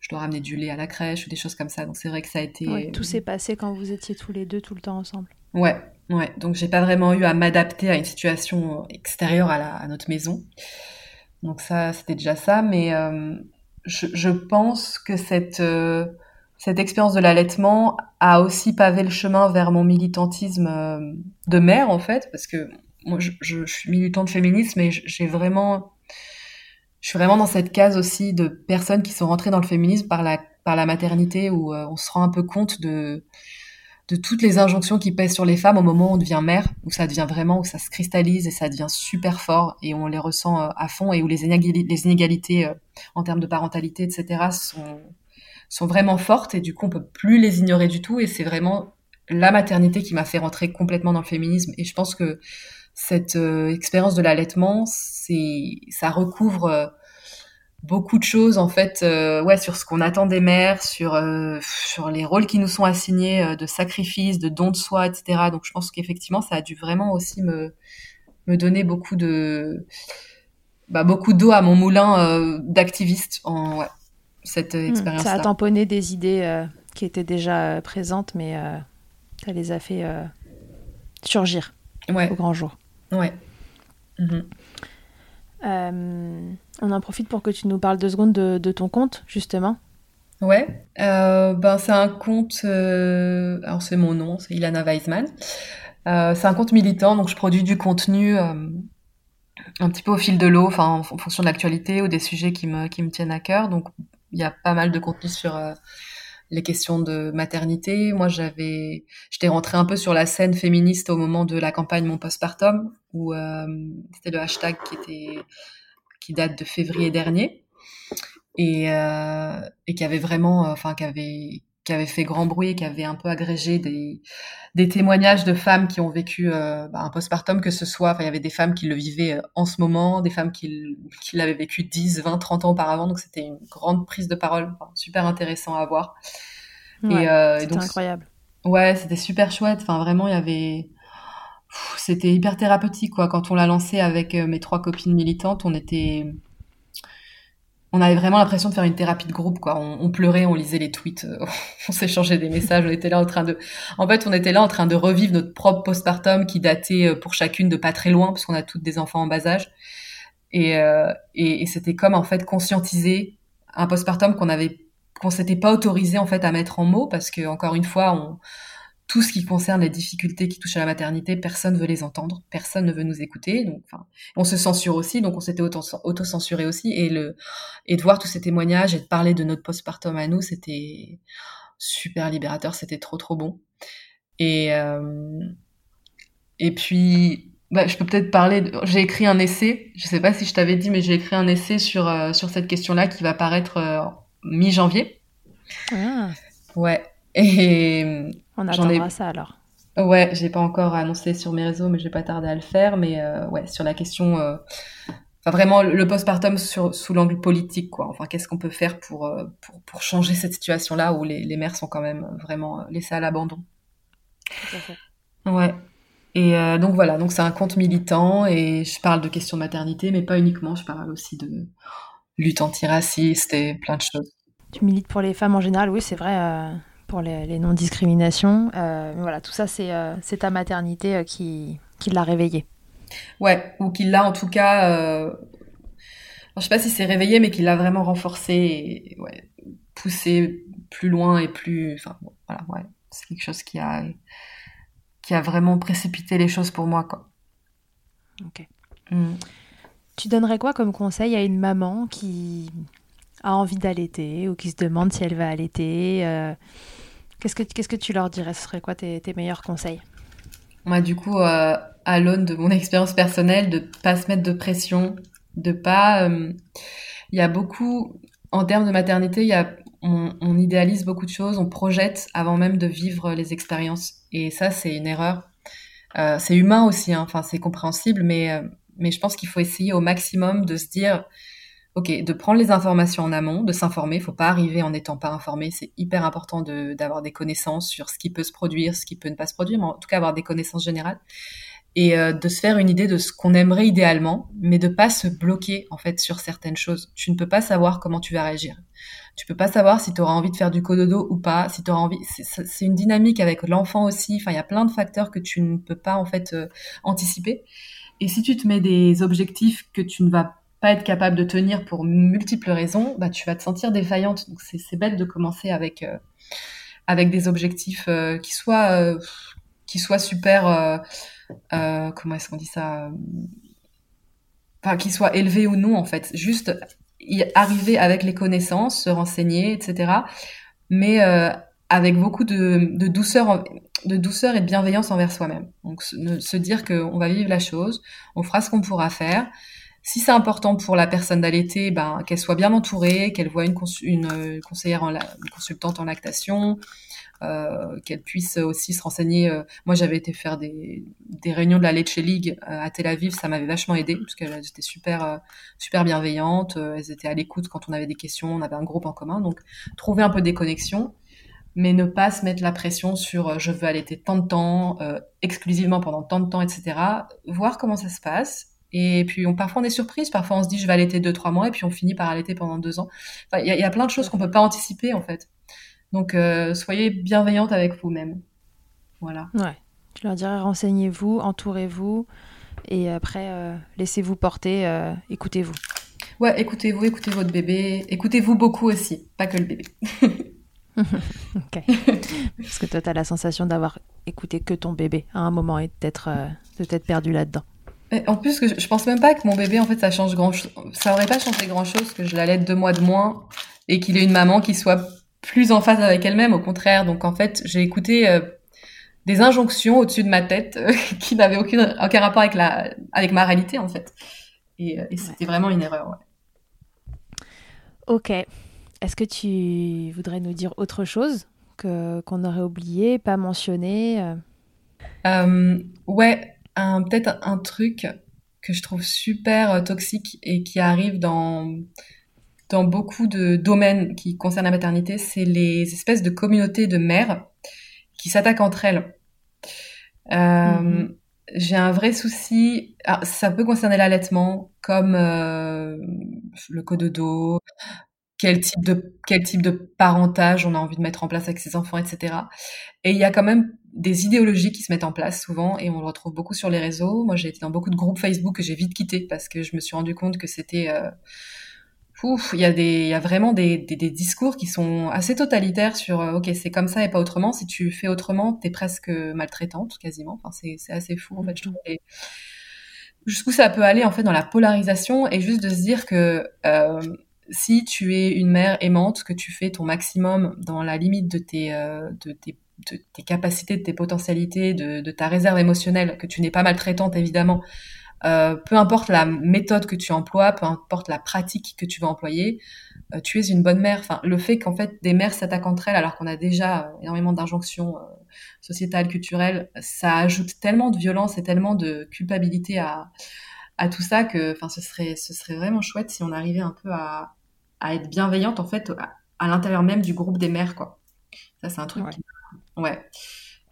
je dois ramener du lait à la crèche ou des choses comme ça. Donc c'est vrai que ça a été Ouais, Tout s'est passé quand vous étiez tous les deux tout le temps ensemble. Ouais, ouais. Donc j'ai pas vraiment eu à m'adapter à une situation extérieure à, la, à notre maison. Donc ça, c'était déjà ça. Mais euh, je, je pense que cette euh, cette expérience de l'allaitement a aussi pavé le chemin vers mon militantisme euh, de mère en fait, parce que moi je, je, suis militante féministe, mais j'ai vraiment je suis vraiment dans cette case aussi de personnes qui sont rentrées dans le féminisme par la par la maternité où euh, on se rend un peu compte de de toutes les injonctions qui pèsent sur les femmes au moment où on devient mère, où ça devient vraiment, où ça se cristallise et ça devient super fort et on les ressent euh, à fond et où les, inégali les inégalités euh, en termes de parentalité, etc. sont sont vraiment fortes et du coup on peut plus les ignorer du tout et c'est vraiment la maternité qui m'a fait rentrer complètement dans le féminisme et je pense que cette euh, expérience de l'allaitement, c'est ça recouvre beaucoup de choses en fait euh, ouais sur ce qu'on attend des mères sur euh, sur les rôles qui nous sont assignés euh, de sacrifice de don de soi etc donc je pense qu'effectivement ça a dû vraiment aussi me me donner beaucoup de bah, beaucoup d'eau à mon moulin d'activiste en ouais, cette Hmm, expérience Ça a tamponné des idées qui étaient déjà présentes, mais ça les a fait surgir ouais au grand jour. ouais Mhm. Euh, on en profite pour que tu nous parles deux secondes de, ton compte, justement. Ouais, euh, ben c'est un compte, euh, alors c'est mon nom, c'est Ilana Weisman. C'est un compte militant, donc je produis du contenu un petit peu au fil de l'eau, en, fonction de l'actualité ou des sujets qui me tiennent à cœur. Donc il y a pas mal de contenu sur les questions de maternité. Moi j'avais, j'étais rentrée un peu sur la scène féministe au moment de la campagne Mon Postpartum, où euh, c'était le hashtag qui était qui date de février dernier et, euh, et qui avait vraiment, euh, enfin, qui avait, qui avait fait grand bruit, qui avait un peu agrégé des, des témoignages de femmes qui ont vécu euh, bah, un postpartum, que ce soit, enfin, il y avait des femmes qui le vivaient en ce moment, des femmes qui, l'avaient vécu 10, 20, 30 ans auparavant, donc c'était une grande prise de parole, enfin, super intéressant à voir. Ouais, euh, c'était incroyable. Ouais, c'était super chouette. Enfin, vraiment, il y avait. C'était hyper thérapeutique, quoi. Quand on l'a lancé avec mes trois copines militantes, on était on avait vraiment l'impression de faire une thérapie de groupe, quoi. On, pleurait, on lisait les tweets, euh, on s'échangeait des messages, on était là en train de, en fait, on était là en train de revivre notre propre postpartum qui datait euh, pour chacune de pas très loin, parce qu'on a toutes des enfants en bas âge. Et, euh, et, et c'était comme en fait conscientiser un postpartum qu'on avait, qu'on s'était pas autorisé en fait à mettre en mots, parce que encore une fois, on, tout ce qui concerne les difficultés qui touchent à la maternité, personne ne veut les entendre, personne ne veut nous écouter. Donc, enfin, on se censure aussi, donc on s'était auto-censuré aussi. Et, le, et de voir tous ces témoignages et de parler de notre postpartum à nous, c'était super libérateur, c'était trop trop bon. Et, euh, et puis, bah, je peux peut-être parler. J'ai écrit un essai. Je sais pas si je t'avais dit, mais j'ai écrit un essai sur euh, sur cette question-là qui va paraître euh, mi-janvier. Ah. Ouais. Et on attendra ça alors. Ouais, j'ai pas encore annoncé sur mes réseaux, mais je vais pas tarder à le faire. Mais euh, ouais, sur la question, euh, enfin vraiment le postpartum sur, sous l'angle politique, quoi. Enfin, qu'est-ce qu'on peut faire pour, euh, pour, pour changer cette situation-là où les, les mères sont quand même vraiment laissées à l'abandon. Ouais. Et donc voilà, donc c'est un compte militant et je parle de questions de maternité, mais pas uniquement. Je parle aussi de lutte antiraciste et plein de choses. Tu milites pour les femmes en général, oui, c'est vrai pour les, non-discriminations. Euh, voilà, tout ça, c'est euh, ta maternité euh, qui, qui l'a réveillé. Ouais, ou qui l'a en tout cas. je sais pas si c'est réveillé, mais qui l'a vraiment renforcé et ouais, poussé plus loin et plus. Enfin, voilà, ouais, c'est quelque chose qui a qui a vraiment précipité les choses pour moi, quoi. Ok. Mm. Tu donnerais quoi comme conseil à une maman qui a envie d'allaiter ou qui se demande si elle va allaiter Qu'est-ce que, qu'est-ce que tu leur dirais? Ce serait quoi tes, meilleurs conseils? Du coup, euh, à l'aune de mon expérience personnelle, de pas se mettre de pression, de pas. Euh, il y a beaucoup, en termes de maternité, y a, on, idéalise beaucoup de choses, on projette avant même de vivre les expériences. Et ça, c'est une erreur. Euh, c'est humain aussi, hein. c'est compréhensible, mais, mais je pense qu'il faut essayer au maximum de se dire ok, de prendre les informations en amont, de s'informer. Il faut pas arriver en n'étant pas informé. C'est hyper important d'avoir des connaissances sur ce qui peut se produire, ce qui peut ne pas se produire, mais en tout cas avoir des connaissances générales et euh, de se faire une idée de ce qu'on aimerait idéalement, mais de pas se bloquer en fait sur certaines choses. Tu ne peux pas savoir comment tu vas réagir. Tu peux pas savoir si tu auras envie de faire du cododo ou pas, si tu envie. C'est une dynamique avec l'enfant aussi. Enfin, il y a plein de facteurs que tu ne peux pas en fait euh, anticiper. Et si tu te mets des objectifs que tu ne vas pas être capable de tenir pour multiples raisons, bah, tu vas te sentir défaillante. Donc c'est bête de commencer avec, euh, avec des objectifs euh, qui, soient, euh, qui soient super... comment est-ce qu'on dit ça Enfin, qui soient élevés ou non, en fait. Juste arriver avec les connaissances, se renseigner, etc. Mais avec beaucoup de, de, douceur, de douceur et de bienveillance envers soi-même. Donc se, se dire qu'on va vivre la chose, on fera ce qu'on pourra faire, si c'est important pour la personne d'allaiter, ben, qu'elle soit bien entourée, qu'elle voit une, euh, conseillère, en une consultante en lactation, euh, qu'elle puisse aussi se renseigner. Euh, moi, j'avais été faire des, des réunions de la Leche League à Tel Aviv, ça m'avait vachement aidé parce qu'elles étaient super, super bienveillantes. elles étaient à l'écoute quand on avait des questions, on avait un groupe en commun. Donc, trouver un peu des connexions, mais ne pas se mettre la pression sur je veux allaiter tant de temps, exclusivement pendant tant de temps, etc. Voir comment ça se passe et puis, on, parfois, on est surprise. Parfois, on se dit, je vais allaiter deux, trois mois, et puis on finit par allaiter pendant deux ans. Il y, a plein de choses qu'on peut pas anticiper, en fait. Donc, euh, soyez bienveillante avec vous-même. Voilà. Ouais. Je leur dirais, renseignez-vous, entourez-vous, et après, euh, laissez-vous porter, euh, écoutez-vous. Ouais, écoutez-vous, écoutez votre bébé. Écoutez-vous beaucoup aussi, pas que le bébé. ok. Parce que toi, tu as la sensation d'avoir écouté que ton bébé à un moment et d'être peut-être perdu là-dedans. En plus, que je, pense même pas que mon bébé, en fait, ça change grand chose. Ça aurait pas changé grand chose que je l'allaite deux mois de moins et qu'il ait une maman qui soit plus en phase avec elle-même. Au contraire. Donc, en fait, j'ai écouté euh, des injonctions au-dessus de ma tête euh, qui n'avaient aucun, aucun rapport avec la, avec ma réalité, en fait. Et, euh, c'était vraiment une erreur, ouais. Ok. Est-ce que tu voudrais nous dire autre chose que, qu'on aurait oublié, pas mentionné Ouais, peut-être un truc que je trouve super euh, toxique et qui arrive dans dans beaucoup de domaines qui concernent la maternité, c'est les espèces de communautés de mères qui s'attaquent entre elles. Euh, mm-hmm. J'ai un vrai souci. ça peut concerner l'allaitement, comme euh, le cododo, quel type de quel type de parentage on a envie de mettre en place avec ses enfants, etc. Et il y a quand même des idéologies qui se mettent en place souvent et on le retrouve beaucoup sur les réseaux. Moi, j'ai été dans beaucoup de groupes Facebook que j'ai vite quitté parce que je me suis rendu compte que c'était euh, il y a y a vraiment des, discours qui sont assez totalitaires sur, euh, ok, c'est comme ça et pas autrement. Si tu fais autrement, t'es presque maltraitante, quasiment. Enfin, c'est, assez fou, en fait, jusqu'où ça peut aller, en fait, dans la polarisation et juste de se dire que, euh, si tu es une mère aimante, que tu fais ton maximum dans la limite de tes, de tes de tes capacités, de tes potentialités, de, de, ta réserve émotionnelle, que tu n'es pas maltraitante évidemment, euh, peu importe la méthode que tu emploies, peu importe la pratique que tu vas employer, euh, tu es une bonne mère. Enfin, le fait qu'en fait des mères s'attaquent entre elles alors qu'on a déjà euh, énormément d'injonctions sociétales, culturelles, ça ajoute tellement de violence et tellement de culpabilité à, à tout ça que, enfin, ce serait, ce serait vraiment chouette si on arrivait un peu à, à être bienveillante en fait à, l'intérieur même du groupe des mères, quoi. Ça, c'est un truc. Ouais. Ouais.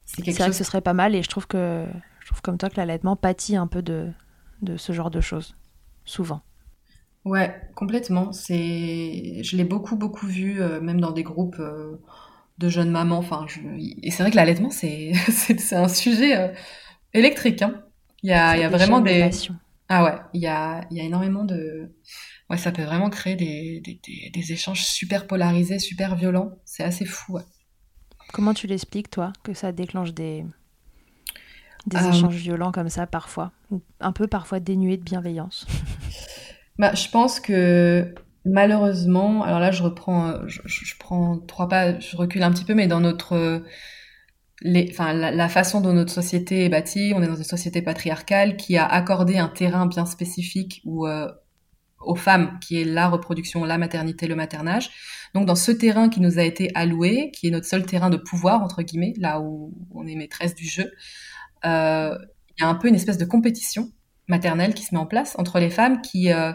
C'est chose... vrai que ce serait pas mal et je trouve que je trouve comme toi que l'allaitement pâtit un peu de, de ce genre de choses, souvent. Ouais, complètement. C'est, je l'ai beaucoup beaucoup vu, euh, même dans des groupes euh, de jeunes mamans. Enfin, et c'est vrai que l'allaitement c'est c'est un sujet euh, électrique. Hein. Il y a il y a vraiment des ah ouais, il y a il y a énormément de ouais, ça peut vraiment créer des des, des, échanges super polarisés, super violents. C'est assez fou. Comment tu l'expliques toi que ça déclenche des des euh, échanges violents comme ça parfois, un peu parfois dénués de bienveillance? bah, je pense que malheureusement, alors là je reprends, je, prends trois pas, je recule un petit peu, mais dans notre, les, enfin la, façon dont notre société est bâtie, on est dans une société patriarcale qui a accordé un terrain bien spécifique ou euh, aux femmes, qui est la reproduction, la maternité, le maternage. Donc dans ce terrain qui nous a été alloué, qui est notre seul terrain de pouvoir entre guillemets, là où on est maîtresse du jeu, euh, il y a un peu une espèce de compétition maternelle qui se met en place entre les femmes qui euh,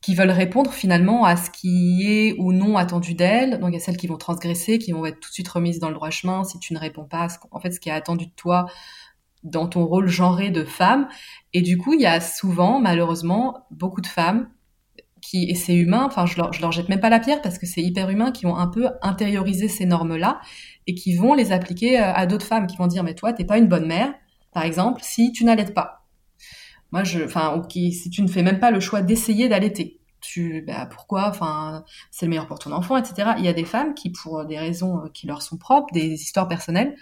qui veulent répondre finalement à ce qui est ou non attendu d'elles. Donc il y a celles qui vont transgresser, qui vont être tout de suite remises dans le droit chemin si tu ne réponds pas à ce, en fait ce qui est attendu de toi dans ton rôle genré de femme. Et du coup, il y a souvent, malheureusement, beaucoup de femmes et c'est humain, enfin je leur, leur jette même pas la pierre parce que c'est hyper humain, qui ont un peu intériorisé ces normes-là et qui vont les appliquer euh, à d'autres femmes qui vont dire mais toi t'es pas une bonne mère, par exemple, si tu n'allaites pas. Moi, je, enfin, ok, si tu ne fais même pas le choix d'essayer d'allaiter, tu, bah, pourquoi, enfin, c'est le meilleur pour ton enfant, etc. Il y a des femmes qui, pour des raisons euh, qui leur sont propres, des histoires personnelles,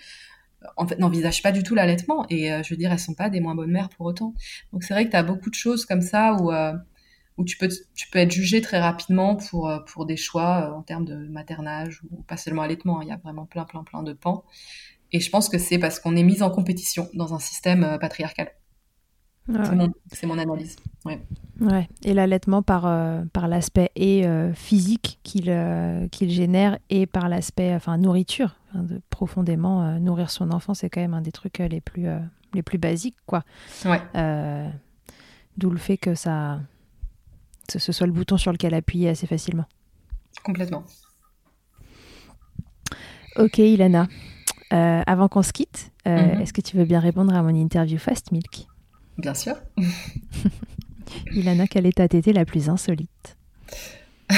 en fait, n'envisagent pas du tout l'allaitement. Et euh, je veux dire, elles sont pas des moins bonnes mères pour autant. Donc c'est vrai que tu as beaucoup de choses comme ça où, où tu peux, tu peux être jugé très rapidement pour, pour des choix en termes de maternage ou pas seulement allaitement. Hein. Il y a vraiment plein, plein, plein de pans. Et je pense que c'est parce qu'on est mis en compétition dans un système euh, patriarcal. c'est, mon, analyse. Ouais. ouais. Et l'allaitement par, euh, par l'aspect et euh, physique qu'il, qu'il génère et par l'aspect enfin, nourriture. de profondément nourrir son enfant, c'est quand même un des trucs les plus, les plus basiques. Quoi. Ouais. d'où le fait que ça, ce soit le bouton sur lequel appuyer assez facilement. Complètement. Ok, Ilana. Euh, avant qu'on se quitte, euh, mhm. est-ce que tu veux bien répondre à mon interview Fast Milk? Bien sûr. Ilana, quelle est ta tétée la plus insolite?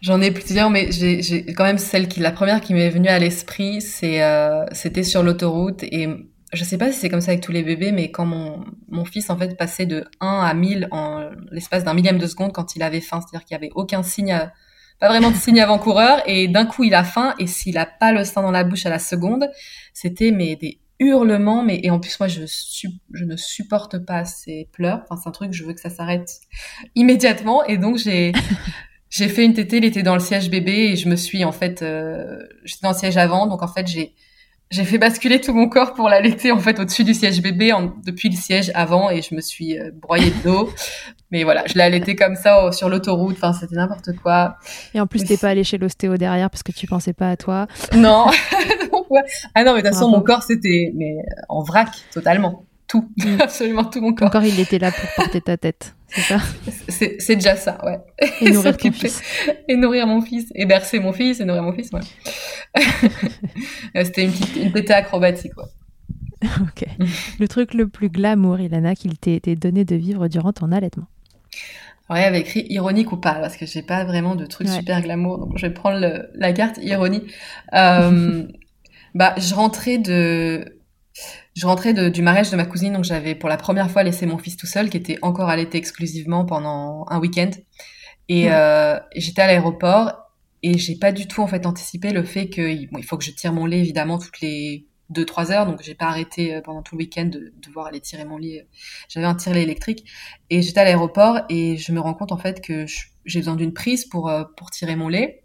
J'en ai plusieurs, mais j'ai quand même celle qui, la première qui m'est venue à l'esprit, euh, c'était sur l'autoroute et je sais pas si c'est comme ça avec tous les bébés, mais quand mon, mon fils en fait passait de 1 à 1000 en l'espace d'un millième de seconde quand il avait faim, c'est-à-dire qu'il y avait aucun signe pas vraiment de signe avant-coureur, et d'un coup il a faim, et s'il a pas le sein dans la bouche à la seconde, c'était mais des hurlements, mais et en plus moi je je ne supporte pas ces pleurs. Enfin c'est un truc, je veux que ça s'arrête immédiatement, et donc j'ai j'ai fait une tétée, il était dans le siège bébé, et je me suis en fait, euh, j'étais dans le siège avant, donc en fait j'ai j'ai fait basculer tout mon corps pour l'allaiter en fait au-dessus du siège bébé en, depuis le siège avant et je me suis euh, broyée de dos. Mais voilà, je l'ai allaité comme ça sur l'autoroute. Enfin, c'était n'importe quoi. Et en plus, t'es pas allé chez l'ostéo derrière parce que tu pensais pas à toi. Non. ah non, mais de toute façon, mon corps c'était mais en vrac totalement tout, mm. absolument tout mon corps. Encore, il était là pour porter ta tête, c'est ça? C'est déjà ça, ouais. Et, nourrir ton fils. Et nourrir mon fils, et bercer mon fils, et nourrir mon fils, ouais. C'était une petite une acrobatique, quoi. ok. Le truc le plus glamour, Ilana, qu'il t'ait été donné de vivre durant ton allaitement Ouais, il avait écrit ironique ou pas, parce que j'ai pas vraiment de trucs super glamour, donc je vais prendre la carte ironie. Euh, bah, je rentrais de, je rentrais de, du mariage de ma cousine, donc j'avais pour la première fois laissé mon fils tout seul, qui était encore allaité exclusivement pendant un week-end. Et euh, j'étais à l'aéroport et j'ai pas du tout en fait anticipé le fait qu'il bon, il faut que je tire mon lait évidemment toutes les deux trois heures, donc j'ai pas arrêté euh, pendant tout le week-end de devoir aller tirer mon lait. J'avais un tire-lait électrique et j'étais à l'aéroport et je me rends compte en fait que j'ai besoin d'une prise pour euh, pour tirer mon lait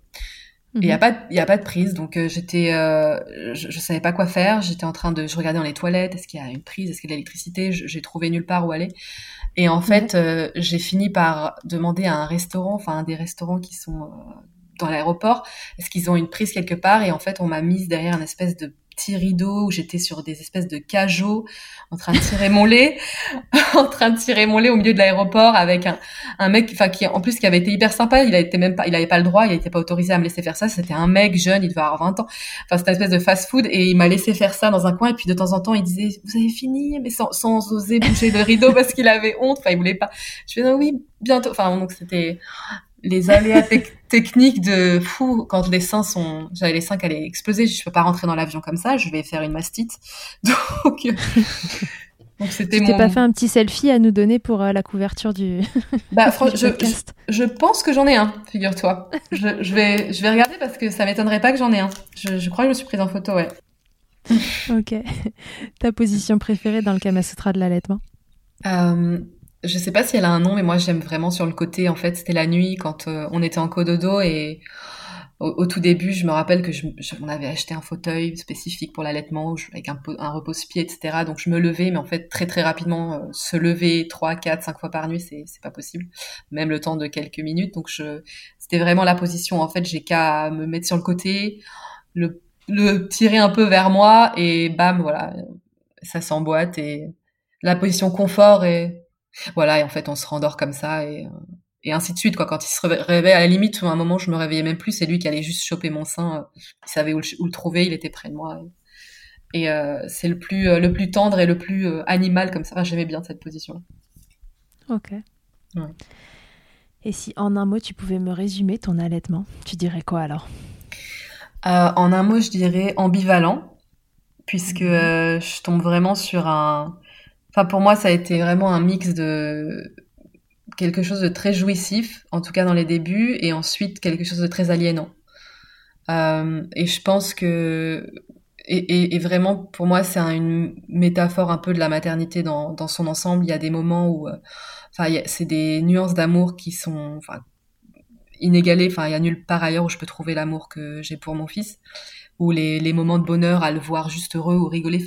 il y a mhm. pas, il y a pas de prise, donc euh, j'étais, euh, je, je, savais pas quoi faire. J'étais en train de, je regardais dans les toilettes, est-ce qu'il y a une prise, est-ce qu'il y a de l'électricité? J'ai trouvé nulle part où aller. Et en fait, euh, j'ai fini par demander à un restaurant, enfin des restaurants qui sont dans l'aéroport, est-ce qu'ils ont une prise quelque part? Et en fait, on m'a mise derrière une espèce de petit rideau où j'étais sur des espèces de cajots en train de tirer mon lait, en train de tirer mon lait au milieu de l'aéroport avec un, un mec, enfin qui en plus qui avait été hyper sympa. Il été même pas, il avait pas le droit, il était pas autorisé à me laisser faire ça. C'était un mec jeune, il devait avoir 20 ans. Enfin c'était une espèce de fast-food et il m'a laissé faire ça dans un coin et puis de temps en temps il disait vous avez fini? Mais sans, sans oser bouger le rideau parce qu'il avait honte. Enfin il voulait pas. Je fais non oui bientôt. Enfin donc c'était les aléas techniques de fou quand les seins sont j'avais les seins qui allaient exploser je peux pas rentrer dans l'avion comme ça je vais faire une mastite. Donc donc c'était mon... pas fait un petit selfie à nous donner pour euh, la couverture du bah je, je, pense que j'en ai un figure-toi. Je, je, vais je vais regarder parce que ça m'étonnerait pas que j'en ai un. Je, je crois que je me suis prise en photo ouais. Ok. Ta position préférée dans le Kama Sutra de l'allaitement? Euh, je sais pas si elle a un nom, mais moi j'aime vraiment sur le côté. En fait, c'était la nuit quand euh, on était en cododo et au, tout début, je me rappelle que je, on avait acheté un fauteuil spécifique pour l'allaitement avec un, un repose-pied, etc. Donc je me levais, mais en fait très très rapidement, euh, se lever trois, quatre, cinq fois par nuit, c'est c'est pas possible, même le temps de quelques minutes. Donc je, c'était vraiment la position. En fait, j'ai qu'à me mettre sur le côté, le le tirer un peu vers moi et bam, voilà, ça s'emboîte et la position confort est voilà, et en fait, on se rendort comme ça et, euh, et ainsi de suite. Quoi. Quand il se réveille, à la limite, à un moment, je me réveillais même plus. C'est lui qui allait juste choper mon sein. Euh, il savait où le, trouver, il était près de moi. Et, euh, c'est le plus, le plus tendre et le plus animal comme ça. J'aimais bien cette position. Ok. Et si en un mot, tu pouvais me résumer ton allaitement, tu dirais quoi alors? En un mot, je dirais ambivalent, puisque mhm. je tombe vraiment sur un Enfin, pour moi, ça a été vraiment un mix de quelque chose de très jouissif, en tout cas dans les débuts, et ensuite quelque chose de très aliénant. Euh, et je pense que, et, vraiment pour moi, c'est une métaphore un peu de la maternité dans, son ensemble. Il y a des moments où, euh, c'est des nuances d'amour qui sont, inégalées. Enfin, il y a nulle part ailleurs où je peux trouver l'amour que j'ai pour mon fils, ou les, moments de bonheur à le voir juste heureux ou rigoler.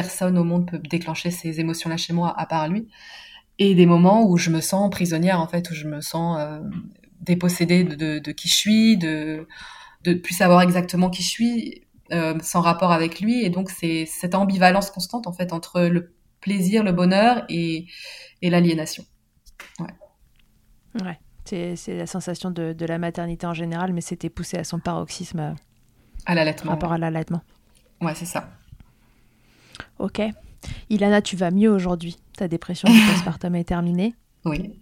Personne au monde peut déclencher ces émotions-là chez moi à part lui. Et des moments où je me sens prisonnière, en fait, où je me sens euh, dépossédée de, qui je suis, de de plus savoir exactement qui je suis, euh, sans rapport avec lui. Et donc, c'est cette ambivalence constante, en fait, entre le plaisir, le bonheur et, et l'aliénation. Ouais. Ouais. C'est la sensation de, de, la maternité en général, mais c'était poussé à son paroxysme. Euh, à l'allaitement. Rapport à l'allaitement. Ouais, c'est ça. Ok. Ilana, tu vas mieux aujourd'hui. Ta dépression du postpartum est terminée. Oui.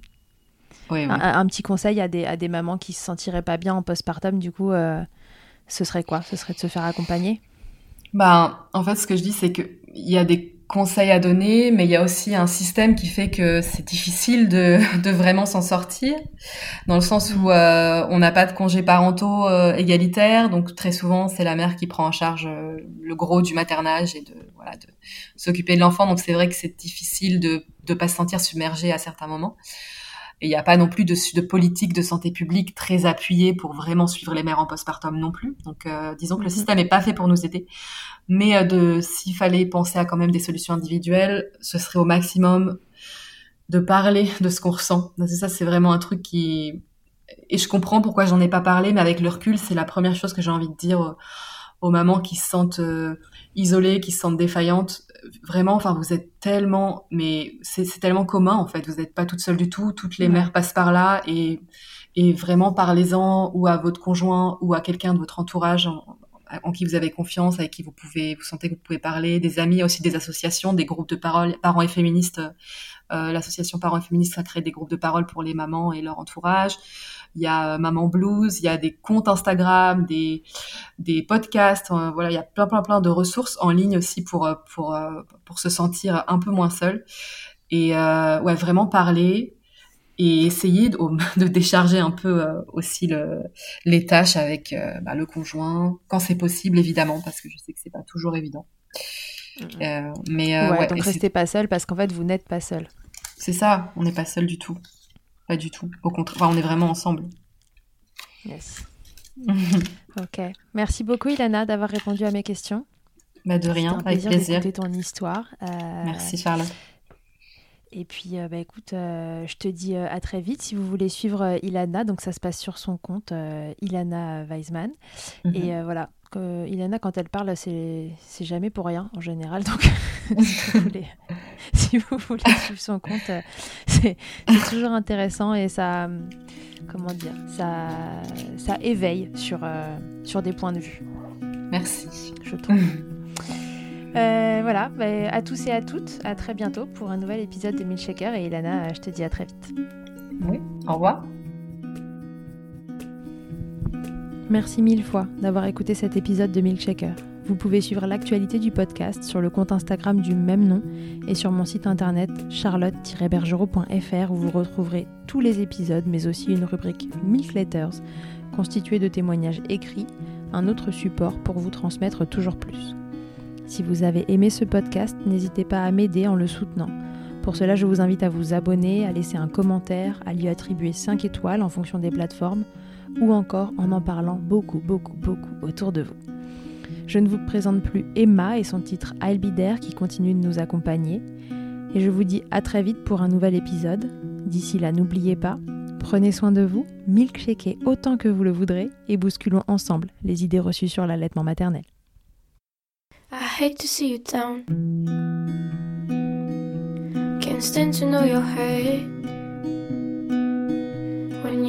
Oui, oui. Un, petit conseil à des, à des mamans qui se sentiraient pas bien en postpartum, du coup, euh, ce serait quoi? Ce serait de se faire accompagner? Ben, en fait, ce que je dis, c'est qu'il y a des conseils à donner, mais il y a aussi un système qui fait que c'est difficile de, de vraiment s'en sortir, dans le sens où euh, on n'a pas de congés parentaux euh, égalitaires, donc très souvent c'est la mère qui prend en charge euh, le gros du maternage et de voilà de s'occuper de l'enfant, donc c'est vrai que c'est difficile de ne pas se sentir submergé à certains moments. Et il n'y a pas non plus de, de, politique de santé publique très appuyée pour vraiment suivre les mères en postpartum non plus. Donc, euh, disons que le mhm. système n'est pas fait pour nous aider. Mais euh, de s'il fallait penser à quand même des solutions individuelles, ce serait au maximum de parler de ce qu'on ressent. Ça, c'est vraiment un truc qui... Et je comprends pourquoi j'en ai pas parlé, mais avec le recul, c'est la première chose que j'ai envie de dire aux, mamans qui se sentent euh, isolées, qui se sentent défaillantes. Vraiment, enfin, vous êtes tellement, mais c'est tellement commun en fait. Vous n'êtes pas toute seule du tout. Toutes les mères passent par là et, et vraiment parlez-en ou à votre conjoint ou à quelqu'un de votre entourage en, qui vous avez confiance, avec qui vous pouvez, vous sentez que vous pouvez parler, des amis, aussi des associations, des groupes de parole, parents et féministes. Euh, L'association Parents et féministes a créé des groupes de parole pour les mamans et leur entourage il y a Maman Blues, il y a des comptes Instagram, des, des podcasts, euh, voilà, il y a plein, plein, plein de ressources en ligne aussi pour, euh, pour, euh, pour se sentir un peu moins seul. Et ouais, vraiment parler et essayer de, de décharger un peu aussi le, les tâches avec bah, le conjoint, quand c'est possible, évidemment, parce que je sais que c'est pas toujours évident. Euh, mais ouais, donc restez pas seul parce qu'en fait vous n'êtes pas seul. C'est ça, on n'est pas seul du tout. Pas du tout. Au contraire, on est vraiment ensemble. Yes. ok. Merci beaucoup, Ilana, d'avoir répondu à mes questions. Bah de rien, un avec plaisir. ton histoire. Euh, Merci, Charlotte. Et puis, euh, bah, écoute, euh, je te dis à très vite. Si vous voulez suivre Ilana, donc ça se passe sur son compte Ilana Weisman. Mhm. Et voilà, Ilana, quand elle parle, c'est jamais pour rien en général. Donc, si, vous voulez, suivre son compte, euh, c'est toujours intéressant et ça, comment dire, ça, ça éveille sur, euh, sur des points de vue. Merci. Je trouve. Euh, voilà, bah, à tous et à toutes, à très bientôt pour un nouvel épisode de Milkshaker. Et Ilana, je te dis à très vite. Oui, au revoir. Merci mille fois d'avoir écouté cet épisode de Milkshaker. Vous pouvez suivre l'actualité du podcast sur le compte Instagram du même nom et sur mon site internet charlotte-bergerot.fr où vous retrouverez tous les épisodes mais aussi une rubrique Milk Letters constituée de témoignages écrits, un autre support pour vous transmettre toujours plus. Si vous avez aimé ce podcast, n'hésitez pas à m'aider en le soutenant. Pour cela, je vous invite à vous abonner, à laisser un commentaire, à lui attribuer 5 étoiles en fonction des plateformes ou encore en en parlant beaucoup, beaucoup, beaucoup autour de vous. Je ne vous présente plus Emma et son titre I'll Be There qui continue de nous accompagner. Et je vous dis à très vite pour un nouvel épisode. D'ici là, n'oubliez pas, prenez soin de vous, milkshakez autant que vous le voudrez et bousculons ensemble les idées reçues sur l'allaitement maternel. I hate to see you down. Can't stand to know your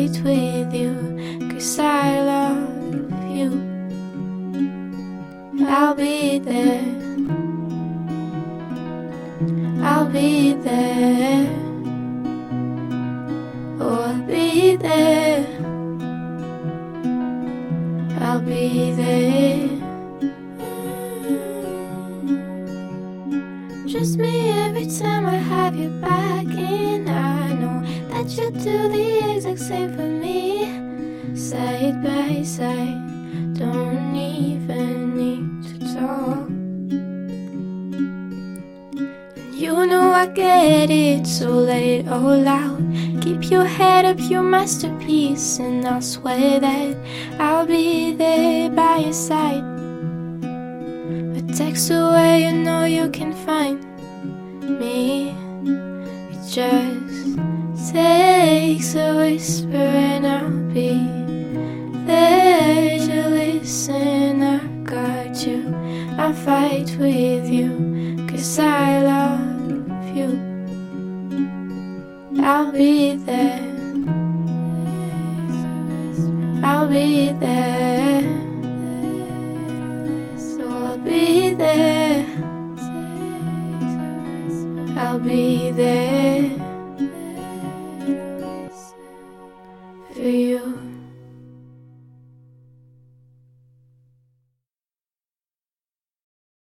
I'll fight